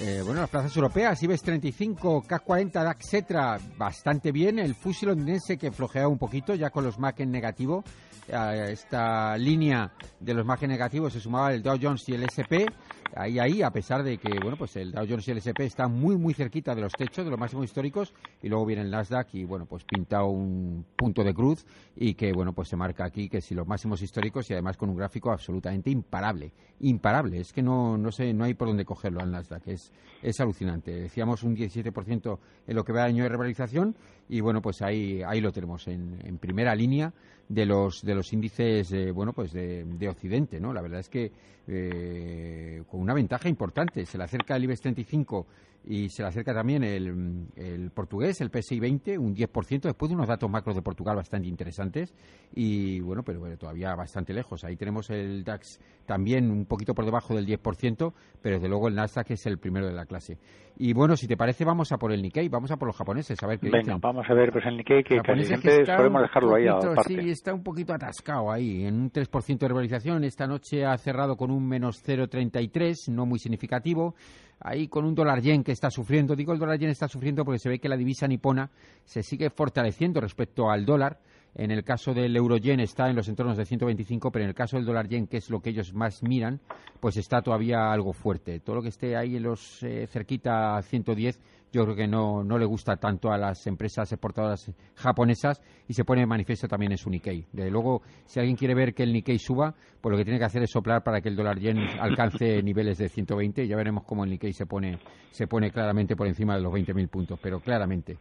eh, bueno, las plazas europeas, IBEX 35, CAC 40, DAX, etcétera, bastante bien. El fusil londinense que flojea un poquito, ya con los MAC en negativo. A esta línea de los MAC en negativos se sumaba el Dow Jones y el SP ahí, ahí, a pesar de que, bueno, pues el Dow Jones y el S&P están muy, muy cerquita de los techos, de los máximos históricos, y luego viene el Nasdaq y, bueno, pues pinta un punto de cruz y que, bueno, pues se marca aquí que si los máximos históricos y además con un gráfico absolutamente imparable, imparable, es que no, no sé, no hay por dónde cogerlo al Nasdaq, es, es alucinante. Decíamos un 17% en lo que va de año de revalorización y, bueno, pues ahí, ahí lo tenemos en, en primera línea de los de los índices bueno pues de, de, Occidente no la verdad es que eh, con una ventaja importante. Se le acerca el IBEX 35 y se le acerca también el, el portugués, el PSI 20, un 10%, después de unos datos macros de Portugal bastante interesantes y bueno, pero bueno, todavía bastante lejos. Ahí tenemos el DAX también un poquito por debajo del 10%, pero desde luego el Nasdaq es el primero de la clase. Y bueno, si te parece, vamos a por el Nikkei, vamos a por los japoneses, a ver qué Venga, vamos a ver pues el Nikkei, que casi siempre podemos dejarlo ahí aparte. Sí, está un poquito atascado ahí, en un 3% de revalorización. Esta noche ha cerrado con un menos 0,33, no muy significativo ahí con un dólar yen que está sufriendo. Digo el dólar yen está sufriendo porque se ve que la divisa nipona se sigue fortaleciendo respecto al dólar. En el caso del euro yen está en los entornos de 125, pero en el caso del dólar yen, que es lo que ellos más miran, pues está todavía algo fuerte. Todo lo que esté ahí en los eh, cerquita 110 yo creo que no, no le gusta tanto a las empresas exportadoras japonesas y se pone de manifiesto también en su Nikkei. Desde luego, si alguien quiere ver que el Nikkei suba, pues lo que tiene que hacer es soplar para que el dólar yen alcance niveles de 120 y ya veremos cómo el Nikkei se pone, se pone claramente por encima de los 20.000 puntos, pero claramente.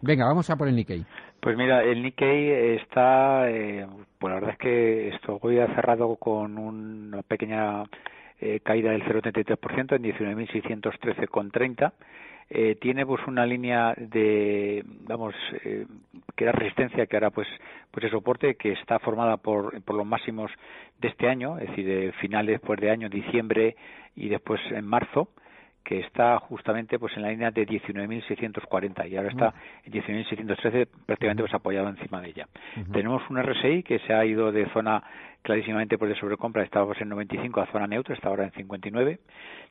Venga, vamos a por el Nikkei. Pues mira, el Nikkei está, eh, pues la verdad es que esto hoy ha cerrado con una pequeña eh, caída del 0,33% en 19.613,30. Eh, tiene pues una línea de vamos eh, que era resistencia que ahora pues pues es soporte que está formada por, por los máximos de este año es decir de finales después de año diciembre y después en marzo que está justamente pues en la línea de 19.640 y ahora está en 19.613 prácticamente pues apoyado encima de ella. Tenemos un RSI que se ha ido de zona clarísimamente por de sobrecompra, estábamos en 95 a zona neutra, está ahora en 59.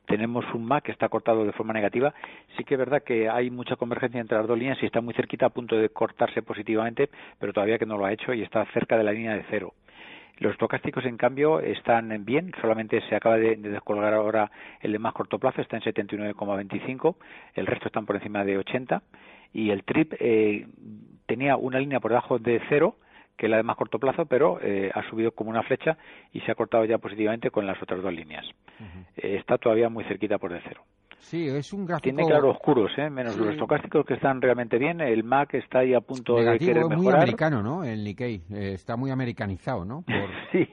Tenemos un MAC que está cortado de forma negativa. Sí que es verdad que hay mucha convergencia entre las dos líneas y está muy cerquita a punto de cortarse positivamente, pero todavía que no lo ha hecho y está cerca de la línea de cero. Los estocásticos, en cambio, están bien, solamente se acaba de, descolgar ahora el de más corto plazo, está en 79,25, el resto están por encima de 80, y el TRIP eh, tenía una línea por debajo de cero, que es la de más corto plazo, pero eh, ha subido como una flecha y se ha cortado ya positivamente con las otras dos líneas. Eh, está todavía muy cerquita por de cero. Sí, es un gráfico... Tiene claros oscuros, ¿eh? menos los estocásticos que están realmente bien. El MAC está ahí a punto de querer mejorar. muy americano, ¿no? El Nikkei eh, está muy americanizado, ¿no? Por, sí,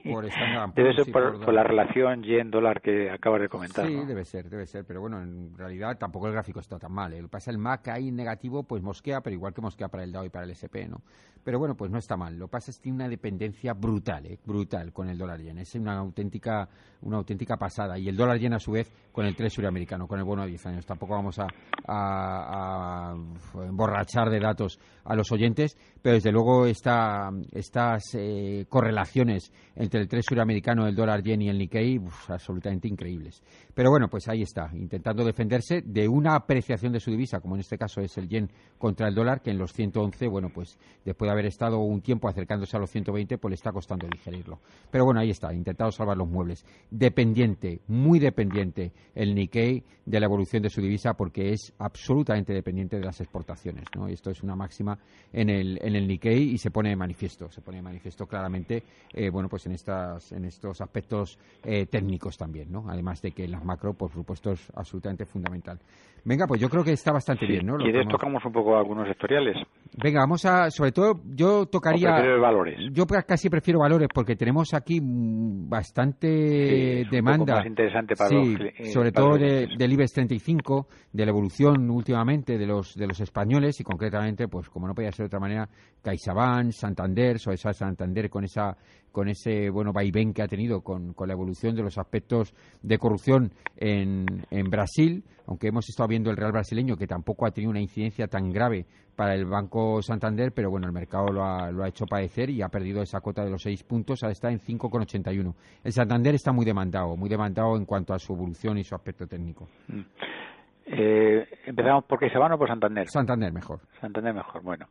debe ser por, la relación yen-dólar que acabas de comentar. Sí, debe ser, debe ser. Pero bueno, en realidad tampoco el gráfico está tan mal. ¿eh? Lo que pasa el MAC ahí negativo, pues mosquea, pero igual que mosquea para el DAO y para el SP, ¿no? Pero bueno, pues no está mal. Lo que pasa es que tiene una dependencia brutal, ¿eh? brutal con el dólar yen. Es una auténtica, una auténtica pasada. Y el dólar yen a su vez con el Treasury americano, con el bono a 10 años. Tampoco vamos a, a, emborrachar de datos a los oyentes, pero desde luego esta, estas eh, correlaciones entre el Treasury americano, el dólar yen y el Nikkei, absolutamente increíbles. Pero bueno, pues ahí está, intentando defenderse de una apreciación de su divisa, como en este caso es el yen contra el dólar, que en los 111, bueno, pues después de haber estado un tiempo acercándose a los 120, pues le está costando digerirlo. Pero bueno, ahí está, intentado salvar los muebles. Dependiente, muy dependiente el Nikkei de la evolución de su divisa porque es absolutamente dependiente de las exportaciones. ¿no? Y esto es una máxima en el, en el Nikkei y se pone de manifiesto, se pone de manifiesto claramente eh, bueno, pues en, estas, en estos aspectos eh, técnicos también, ¿no? además de que las macro, por supuesto, es absolutamente fundamental. Venga, pues yo creo que está bastante bien. ¿no? ¿Quieres tocamos un poco algunos sectoriales? Venga, vamos a, sobre todo, yo tocaría... valores? Yo casi prefiero valores porque tenemos aquí bastante demanda. más interesante para sí, sobre todo del IBEX 35, de la evolución últimamente de los de los españoles y concretamente, pues como no podía ser de otra manera, CaixaBank, Santander, Soesa Santander con esa con ese bueno vaivén que ha tenido con, con la evolución de los aspectos de corrupción en, en Brasil, aunque hemos estado viendo el Real brasileño que tampoco ha tenido una incidencia tan grave para el Banco Santander, pero bueno, el mercado lo ha, lo ha hecho padecer y ha perdido esa cota de los seis puntos, ahora está en 5,81. El Santander está muy demandado, muy demandado en cuanto a su evolución y su aspecto técnico. Mm. Eh, empezamos por CaixaBank o por Santander. Santander mejor. Santander mejor, bueno.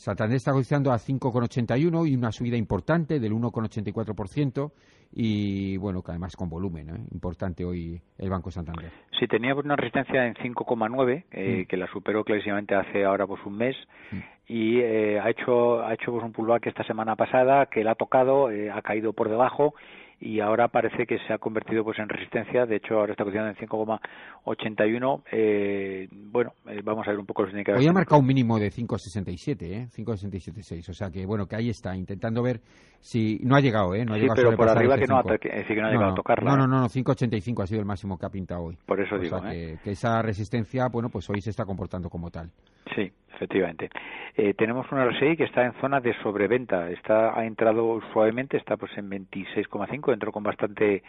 Santander está cotizando a 5,81 y una subida importante del 1,84% y bueno, que además con volumen, ¿eh? importante hoy el Banco Santander. Sí, tenía una resistencia en 5,9 eh, mm. que la superó clarísimamente hace ahora pues un mes mm. y eh, ha hecho ha hecho pues un pullback esta semana pasada que la ha tocado, ha caído por debajo y ahora parece que se ha convertido pues en resistencia. De hecho ahora está cotizando en 5,81 eh, bueno eh, vamos a ver un poco los indicadores hoy ha marcado un mínimo de 5,67 eh 5,67,6 o sea que bueno que ahí está intentando ver si no ha llegado eh no ha sí, llegado pero por arriba que no, ha, que no ha llegado a tocarla no no no, no 5,85 ha sido el máximo que ha pintado hoy. Por eso o digo sea, ¿eh? que, que esa resistencia bueno pues hoy se está comportando como tal. Sí efectivamente. Eh, tenemos una RSI que está en zona de sobreventa, está ha entrado suavemente, está pues en 26,5, entró con bastante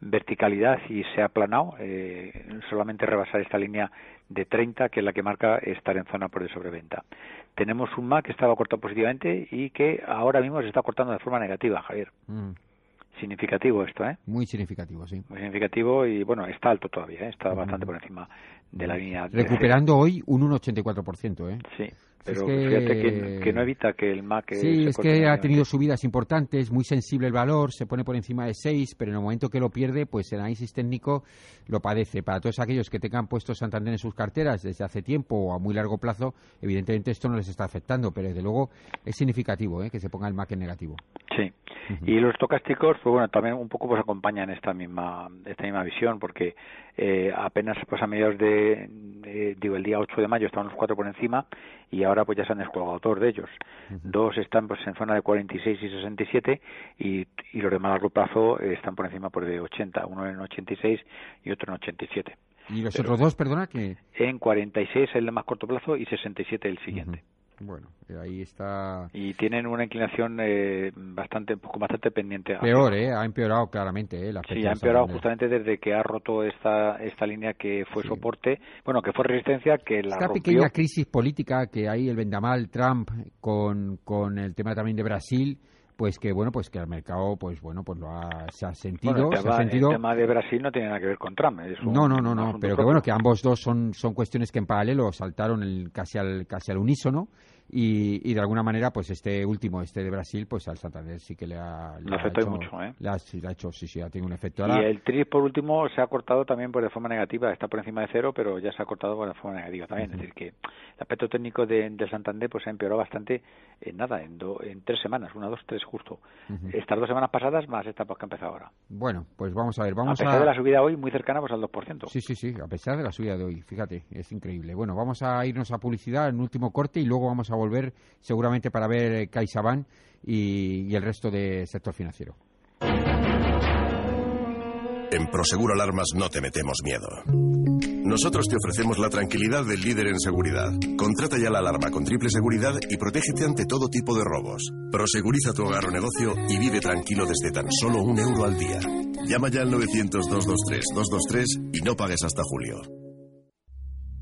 verticalidad y se ha aplanado, eh, solamente rebasar esta línea de 30, que es la que marca estar en zona por de sobreventa. Tenemos un MAC que estaba cortado positivamente y que ahora mismo se está cortando de forma negativa, Javier. Mm. Significativo esto, ¿eh? Muy significativo, sí. Muy significativo y, bueno, está alto todavía, ¿eh? está bastante por encima de la línea. Recuperando hoy un 1,84%, ¿eh? Sí, pero fíjate que, no evita que el MAC... Sí, es que ha tenido subidas importantes, muy sensible el valor, se pone por encima de 6, pero en el momento que lo pierde, pues el análisis técnico lo padece. Para todos aquellos que tengan puesto Santander en sus carteras desde hace tiempo o a muy largo plazo, evidentemente esto no les está afectando, pero desde luego es significativo ¿eh? que se ponga el MAC en negativo. Sí, y los estocásticos, pues bueno, también un poco pues acompañan esta misma, esta misma visión, porque eh, apenas pues a mediados de, digo, el día 8 de mayo estaban los cuatro por encima y ahora pues ya se han descolgado dos de ellos. Dos están pues en zona de 46 y 67 y, y los de más largo plazo están por encima por de 80, uno en 86 y otro en 87. ¿Y los otros dos, perdona, que En 46 el de más corto plazo y 67 el siguiente. Bueno, eh, ahí está... Y tienen una inclinación eh, bastante, con bastante pendiente. Peor, ¿eh? Ha empeorado claramente, ¿eh? La Sí, ha empeorado justamente desde que ha roto esta esta línea que fue soporte, bueno, que fue resistencia, que la Esta rompió. pequeña crisis política que hay el vendamal Trump con, con el tema también de Brasil, pues que bueno, pues que el mercado, pues bueno, pues lo ha, se ha sentido, Bueno, el se ha tema, sentido. el tema de Brasil no tiene nada que ver con Trump. Es un- No, no, no, no, pero que propio. bueno, que ambos dos son, son cuestiones que en paralelo saltaron el, casi, al, casi al unísono y, y de alguna manera, pues este último, este de Brasil, pues al Santander sí que le ha... Le ha hecho- mucho, ¿eh? Le ha, sí, le ha hecho, sí, sí, ha tenido un efecto. Y Ahora, el TRIS, por último, se ha cortado también pues, de forma negativa. Está por encima de cero, pero ya se ha cortado de forma negativa también. Es decir, que el aspecto técnico de, de Santander pues, se ha empeorado bastante en nada, en, do- en tres semanas, una, dos, tres justo. Estas dos semanas pasadas más esta pues, que ha empezado ahora. Bueno, pues vamos a ver, vamos a pesar a... de la subida hoy, muy cercana pues, al 2%. Sí, sí, sí, a pesar de la subida de hoy, fíjate, es increíble. Bueno, vamos a irnos a publicidad en último corte y luego vamos a volver seguramente para ver eh, CaixaBank y, el resto del sector financiero. En Prosegur Alarmas no te metemos miedo. Nosotros te ofrecemos la tranquilidad del líder en seguridad. Contrata ya la alarma con triple seguridad y protégete ante todo tipo de robos. Proseguriza tu hogar o negocio y vive tranquilo desde tan solo un euro al día. Llama ya al 900-223-223 y no pagues hasta julio.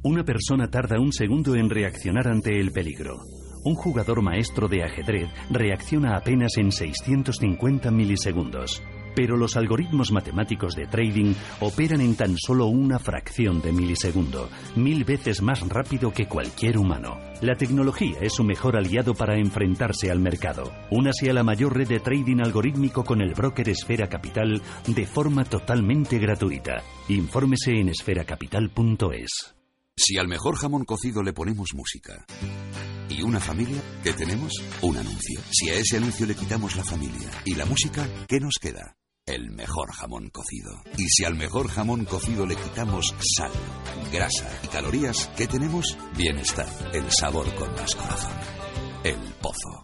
Una persona tarda un segundo en reaccionar ante el peligro. Un jugador maestro de ajedrez reacciona apenas en 650 milisegundos. Pero los algoritmos matemáticos de trading operan en tan solo una fracción de milisegundo, mil veces más rápido que cualquier humano. La tecnología es su mejor aliado para enfrentarse al mercado. Únase a la mayor red de trading algorítmico con el broker Esfera Capital de forma totalmente gratuita. Infórmese en esferacapital.es. Si al mejor jamón cocido le ponemos música y una familia, ¿qué tenemos? Un anuncio. Si a ese anuncio le quitamos la familia y la música, ¿qué nos queda? El mejor jamón cocido. Y si al mejor jamón cocido le quitamos sal, grasa y calorías, ¿qué tenemos? Bienestar. El sabor con más corazón. El pozo.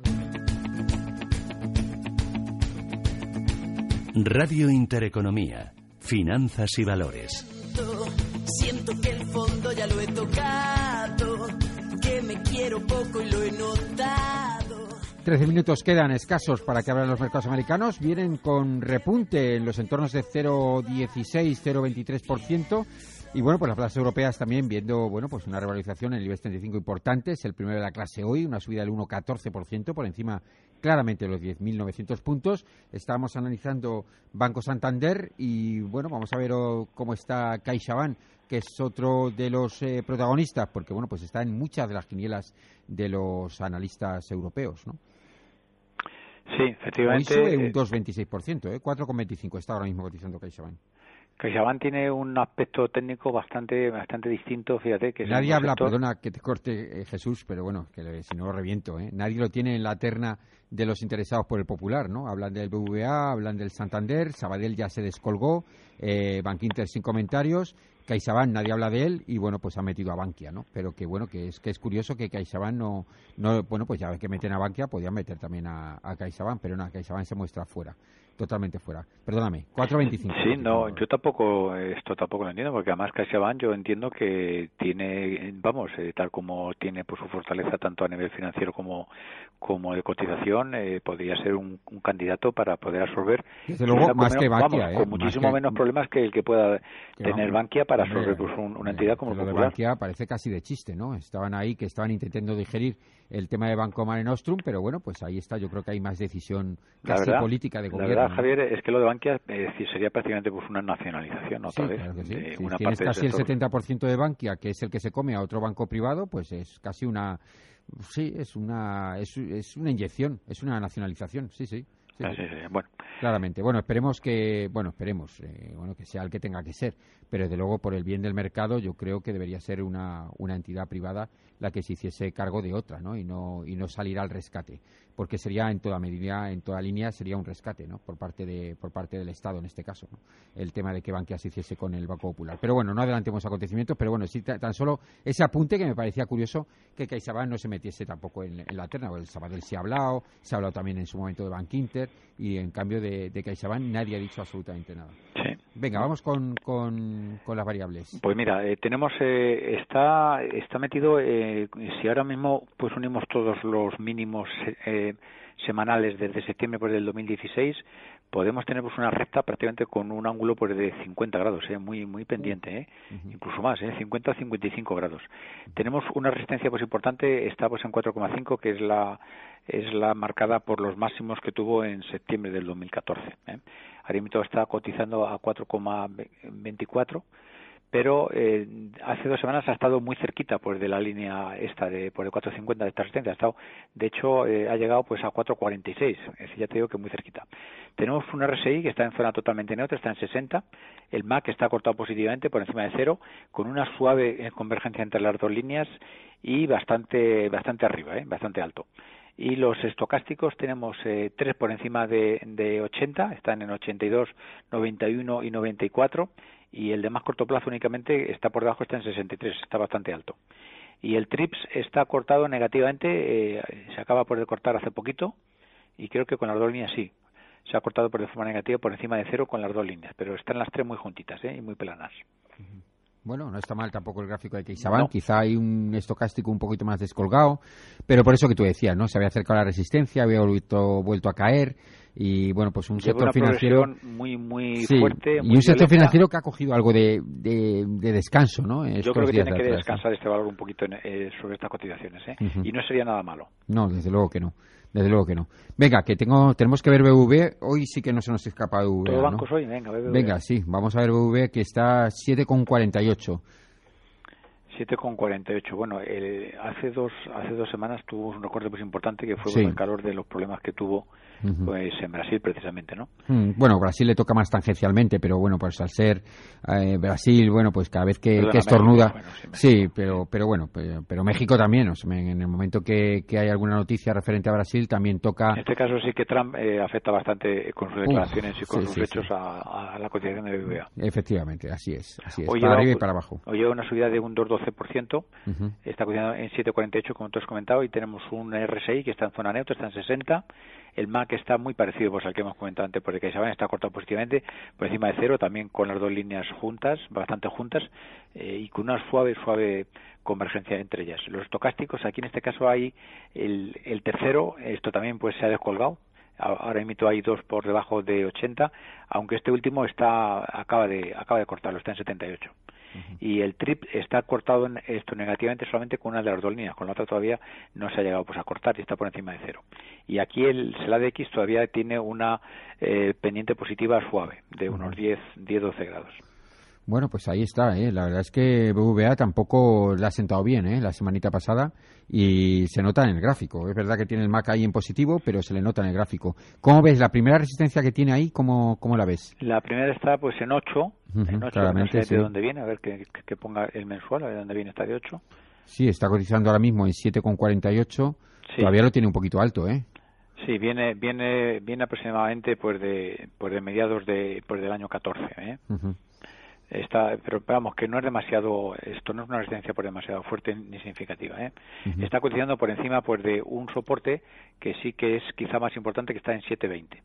Radio Intereconomía. Finanzas y valores. Siento que el fondo ya lo he tocado, que me quiero poco y lo he notado. Trece minutos quedan escasos para que abran los mercados americanos. Vienen con repunte en los entornos de 0,16, 0,23%. Y bueno, pues las plazas europeas también viendo, bueno, pues una revalorización en el IBEX 35 importante. Es el primero de la clase hoy, una subida del 1,14%, por encima claramente de los 10.900 puntos. Estamos analizando Banco Santander y bueno, vamos a ver oh, cómo está CaixaBank, que es otro de los eh, protagonistas, porque bueno, pues está en muchas de las quinielas de los analistas europeos, ¿no? Sí, Hoy efectivamente. sube un eh, 2,26%, ¿eh? 4,25 está ahora mismo cotizando CaixaBank. CaixaBank tiene un aspecto técnico bastante bastante distinto, fíjate que Nadie habla, sector- perdona que te corte eh, Jesús, pero bueno, que le- si no lo reviento, ¿eh? Nadie lo tiene en la terna de los interesados por el Popular, ¿no? Hablan del BVA, hablan del Santander, Sabadell ya se descolgó, eh, Bankinter sin comentarios, CaixaBank nadie habla de él y bueno, pues ha metido a Bankia, ¿no? Pero que bueno, que es que es curioso que CaixaBank no, no bueno, pues ya que meten a Bankia, podían meter también a, a CaixaBank, pero no, CaixaBank se muestra fuera, totalmente fuera. Perdóname, 4.25. Sí, no, yo tampoco, esto tampoco lo entiendo, porque además CaixaBank yo entiendo que tiene, vamos, eh, tal como tiene pues su fortaleza tanto a nivel financiero como, como de cotización, eh, podría ser un, un candidato para poder absorber Desde luego, más que Bankia, vamos, ¿eh? con muchísimo que- menos problemas que el que pueda Que tener vamos, Bankia para absorber pues, un- una entidad como que lo de Popular. Bankia parece casi de chiste, ¿no? Estaban ahí que estaban intentando digerir el tema de Banco Mare Nostrum, pero bueno, pues ahí está. Yo creo que hay más decisión casi verdad, política de gobierno. Javier, es que lo de Bankia eh, sí, sería prácticamente pues una nacionalización, otra Sí, vez. claro que sí. de Si una tienes parte casi el sector. 70% de Bankia, que es el que se come a otro banco privado, pues es casi una... Sí, es una, es, es una inyección, es una nacionalización, sí, sí. bueno. Claramente. Bueno, esperemos que, bueno, esperemos, eh, bueno, que sea el que tenga que ser. Pero desde luego, por el bien del mercado, yo creo que debería ser una, una entidad privada la que se hiciese cargo de otra, ¿no? Y no, y no salir al rescate. Porque sería en toda medida, en toda línea, sería un rescate, ¿no? Por parte de, por parte del Estado en este caso, El tema de que Bankia se hiciese con el Banco Popular. Pero bueno, no adelantemos acontecimientos, pero bueno, sí tan solo ese apunte que me parecía curioso que CaixaBank no se metiese tampoco en, la terna. El Sabadell se ha hablado, se ha hablado también en su momento de Bank Inter y en cambio de, de CaixaBank nadie ha dicho absolutamente nada. Venga, vamos con, con, las variables. Pues mira, eh, tenemos, eh, está, está metido, eh, si ahora mismo pues unimos todos los mínimos semanales desde septiembre por el 2016, podemos tener pues, una recta prácticamente con un ángulo pues, de 50 grados, ¿eh? muy muy pendiente, ¿eh? incluso más, ¿eh? 50 a 55 grados. Tenemos una resistencia pues importante, está pues en 4,5, que es la es la marcada por los máximos que tuvo en septiembre del 2014. ¿eh? Arimito está cotizando a 4,24 pero eh, hace dos semanas ha estado muy cerquita pues de la línea esta de por el 450 de esta resistencia. Ha estado de hecho eh, ha llegado pues a 446 es decir ya te digo que muy cerquita. Tenemos un RSI que está en zona totalmente neutra está en 60 el MAC está cortado positivamente por encima de cero con una suave eh, convergencia entre las dos líneas y bastante bastante arriba ¿eh? bastante alto. Y los estocásticos tenemos eh, tres por encima de, de 80, están en 82, 91 y 94 y el de más corto plazo únicamente está por debajo, está en 63, está bastante alto. Y el TRIPS está cortado negativamente, eh, se acaba por cortar hace poquito y creo que con las dos líneas sí. Se ha cortado por de forma negativa por encima de cero con las dos líneas, pero están las tres muy juntitas ¿eh? y muy planas. Bueno, no está mal tampoco el gráfico de CaixaBank. Quizá hay un estocástico un poquito más descolgado, pero por eso que tú decías, ¿no? Se había acercado a la resistencia, había vuelto, vuelto a caer y bueno, pues un sector financiero muy muy fuerte y un sector financiero que ha cogido algo de, de, descanso, ¿no? Yo creo que tiene que descansar este valor un poquito eh, sobre estas cotizaciones, ¿eh? Y no sería nada malo. No, desde luego que no. Desde luego que no. Venga, que tengo, tenemos que ver BV. Hoy sí que no se nos escapa BV. Todo bancos hoy, venga, BBV. Venga, sí, vamos a ver BV que está 7,48. 7,48. Bueno, hace dos hace dos semanas tuvo un recorte pues importante que fue el calor de los problemas que tuvo pues en Brasil precisamente, ¿no? Mm, bueno, Brasil le toca más tangencialmente, pero bueno, pues al ser eh, Brasil, bueno, pues cada vez que, estornuda, sí, pero pero bueno, pero, México también, o sea, en el momento que, hay alguna noticia referente a Brasil también toca. En este caso sí que Trump eh, afecta bastante con sus declaraciones y con sus hechos a, la cotización de BBVA. Efectivamente, así es, así es, para arriba y para abajo. Hoy una subida de un 2,12%, está cotizando en 7,48 como tú has comentado y tenemos un RSI que está en zona neutra, está en 60 el MAC está muy parecido pues, al que hemos comentado antes, porque CaixaBank está cortado positivamente por encima de cero, también con las dos líneas juntas, bastante juntas, eh, y con una suave, suave convergencia entre ellas. Los estocásticos, aquí en este caso hay el, el tercero, esto también pues se ha descolgado, ahora mismo hay dos por debajo de 80, aunque este último está acaba de acaba de cortarlo, está en 78 y el trip está cortado en esto negativamente solamente con una de las dos líneas, con la otra todavía no se ha llegado pues a cortar y está por encima de cero. Y aquí el X todavía tiene una eh, pendiente positiva suave de unos 10, 10 12 grados. Bueno, pues ahí está. ¿eh? La verdad es que BVA tampoco le ha sentado bien ¿eh? la semanita pasada y se nota en el gráfico. Es verdad que tiene el MAC ahí en positivo, pero se le nota en el gráfico. ¿Cómo ves la primera resistencia que tiene ahí? ¿Cómo, cómo la ves? La primera está pues en 8. en 8 claramente, no sé de dónde viene, a ver que, que, ponga el mensual, a ver de dónde viene, está de 8. Sí, está cotizando ahora mismo en 7,48. Todavía lo tiene un poquito alto, ¿eh? Sí, viene viene viene aproximadamente pues de pues de mediados de pues del año 14, ¿eh? Está pero vamos que no es demasiado esto no es una resistencia por demasiado fuerte ni significativa ¿eh? está cotizando por encima pues de un soporte que sí que es quizá más importante que está en 720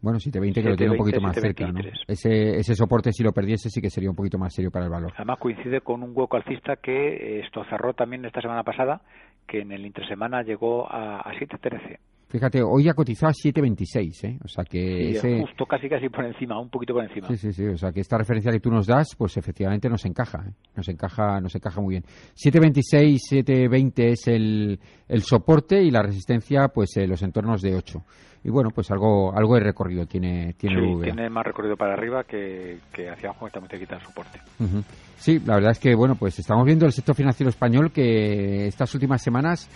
Bueno, 720 que lo tiene un poquito más cerca, ¿no? Ese, ese soporte, si lo perdiese, sí que sería un poquito más serio para el valor. Además, coincide con un hueco alcista que eh, esto cerró también esta semana pasada, que en el intersemana llegó a, a 713. Fíjate, hoy ha cotizado a 7.26, ¿eh? O sea que ese... justo casi casi por encima, un poquito por encima. Sí, sí, sí. O sea que esta referencia que tú nos das, pues efectivamente nos encaja, ¿eh? nos encaja, nos encaja muy bien. 7.26, 7.20 es el, el soporte y la resistencia, pues eh, los entornos de 8. Y bueno, pues algo algo de recorrido tiene tiene sí, tiene más recorrido para arriba que, que hacia abajo, que también te quita el soporte. Sí, la verdad es que bueno, pues estamos viendo el sector financiero español que estas últimas semanas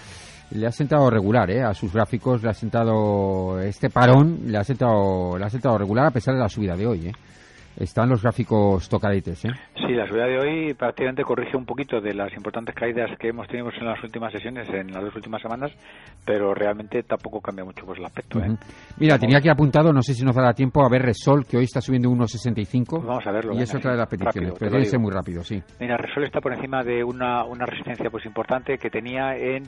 le ha sentado regular, ¿eh? A sus gráficos le ha sentado este parón, le ha sentado, le ha sentado regular a pesar de la subida de hoy, ¿eh? Están los gráficos tocaditos, ¿eh? Sí, la subida de hoy prácticamente corrige un poquito de las importantes caídas que hemos tenido en las últimas sesiones, en las dos últimas semanas, pero realmente tampoco cambia mucho pues el aspecto. ¿eh? Mira, tenía aquí apuntado, no sé si nos dará tiempo, a ver Resol, que hoy está subiendo 1,65. Pues vamos a verlo. Y es otra de las peticiones, pero debe ser muy rápido, sí. Mira, Resol está por encima de una, una resistencia pues importante que tenía en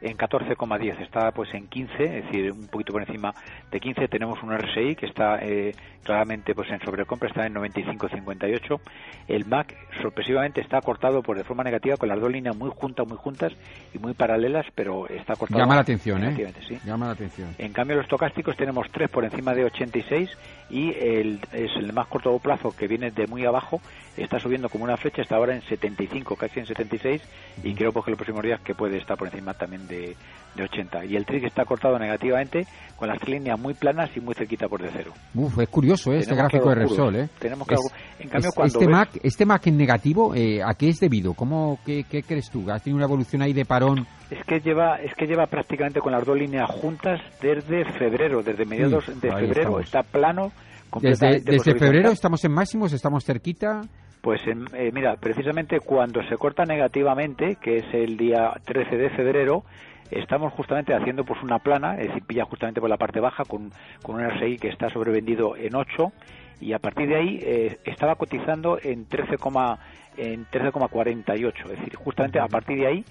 en 14,10, está pues en 15, es decir, un poquito por encima de 15. Tenemos un RSI que está eh, claramente pues en sobrecompra, está en 95,58. El MAC sorpresivamente está cortado por de forma negativa con las dos líneas muy juntas, muy juntas y muy paralelas, pero está cortado. Llama la atención, ¿eh? Llama la atención. En cambio, los tocásticos tenemos tres por encima de 86 y el, es el más corto plazo que viene de muy abajo está subiendo como una flecha, está ahora en 75, casi en 76 y creo pues, que los próximos días que puede estar por encima también de, de 80. Y el trick está cortado negativamente con las líneas muy planas y muy cerquita por de cero. Uf, es curioso ¿eh? este gráfico de Repsol. ¿eh? Tenemos que en cambio, cuando este, Mac, este Mac en negativo, eh, ¿a qué es debido? ¿Cómo, qué, qué, crees tú? ¿Has tenido una evolución ahí de parón? Es que lleva es que lleva prácticamente con las dos líneas juntas desde febrero, desde mediados de febrero, está plano. Desde, desde febrero estamos en máximos, estamos cerquita. Pues eh, mira, precisamente cuando se corta negativamente, que es el día 13 de febrero, estamos justamente haciendo pues una plana, es decir, pilla justamente por la parte baja con, con un RSI que está sobrevendido en 8 y a partir de ahí eh, estaba cotizando en 13, en 13,48, es decir, justamente a partir de ahí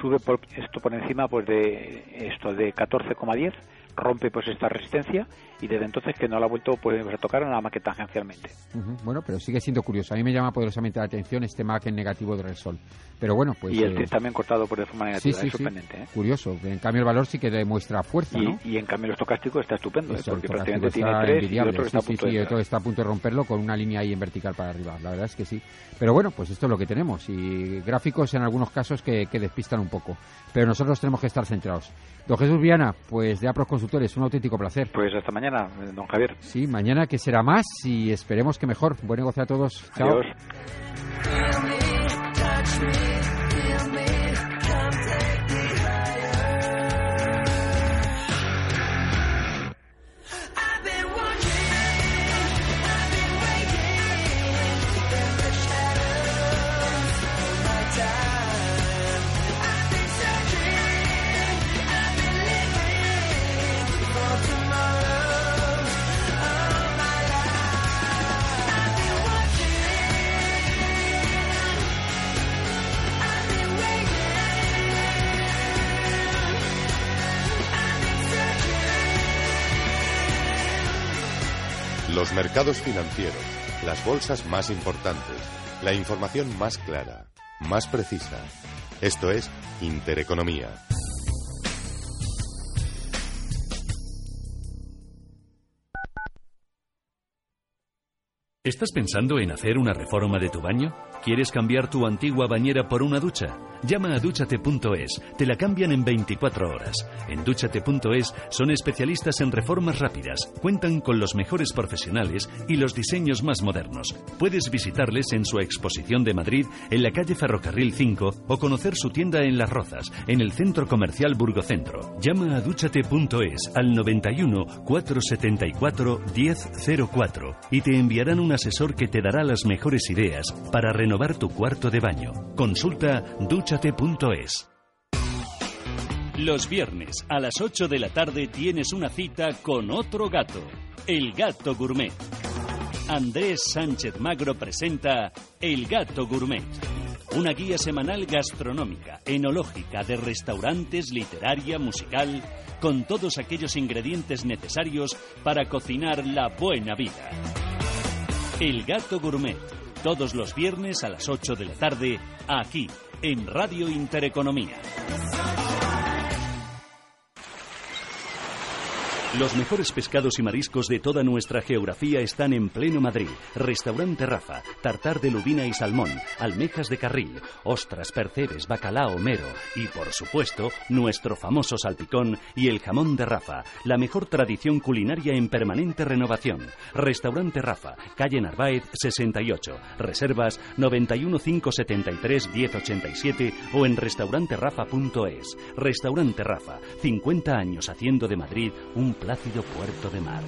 sube por, esto por encima pues de esto de 14,10 rompe pues esta resistencia y desde entonces que no la ha vuelto pues, a tocar nada más que tangencialmente. Bueno, pero sigue siendo curioso. A mí me llama poderosamente la atención este MAC en negativo de Resol. Pero bueno, pues... Y el eh... también cortado por de forma negativa, es sorprendente. ¿eh? Curioso. En cambio el valor sí que demuestra fuerza, y, ¿no? Y en cambio el estocástico está estupendo, ¿eh? porque prácticamente tiene tres y otro está, a punto de otro está a punto de romperlo con una línea ahí en vertical para arriba. La verdad es que sí. Pero bueno, pues esto es lo que tenemos. Y gráficos en algunos casos que, que despistan un poco. Pero nosotros tenemos que estar centrados. Don Jesús Viana, pues de APROS Consultores, un auténtico placer. Pues hasta mañana, don Javier. Sí, mañana que será más y esperemos que mejor. Buen negocio a todos. Chao. Mercados financieros, las bolsas más importantes, la información más clara, más precisa. Esto es Intereconomía. ¿Estás pensando en hacer una reforma de tu baño? ¿Quieres cambiar tu antigua bañera por una ducha? Llama a duchate.es, te la cambian en 24 horas. En duchate.es son especialistas en reformas rápidas, cuentan con los mejores profesionales y los diseños más modernos. Puedes visitarles en su exposición de Madrid, en la calle Ferrocarril 5 o conocer su tienda en Las Rozas, en el centro comercial Burgocentro. Llama a duchate.es al 91 474 1004 y te enviarán un asesor que te dará las mejores ideas para renovar tu cuarto de baño. Consulta duchate.es. Los viernes a las 8 de la tarde tienes una cita con otro gato, el gato gourmet. Andrés Sánchez Magro presenta El Gato Gourmet, una guía semanal gastronómica, enológica, de restaurantes, literaria, musical, con todos aquellos ingredientes necesarios para cocinar la buena vida. El Gato Gourmet, todos los viernes a las 8 de la tarde, aquí, en Radio Intereconomía. Los mejores pescados y mariscos de toda nuestra geografía están en pleno Madrid. Restaurante Rafa, tartar de lubina y salmón, almejas de carril, ostras, percebes, bacalao, mero y, por supuesto, nuestro famoso salpicón y el jamón de Rafa, la mejor tradición culinaria en permanente renovación. Restaurante Rafa, calle Narváez 68. Reservas 91 573 1087 o en restauranterafa.es. Restaurante Rafa, 50 años haciendo de Madrid un plácido puerto de mar.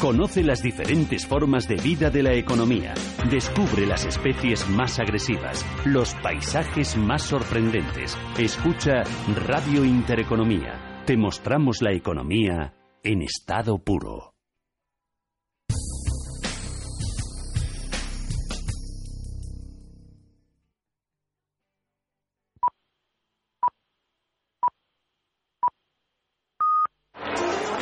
Conoce las diferentes formas de vida de la economía. Descubre las especies más agresivas, los paisajes más sorprendentes. Escucha Radio Intereconomía. Te mostramos la economía en estado puro.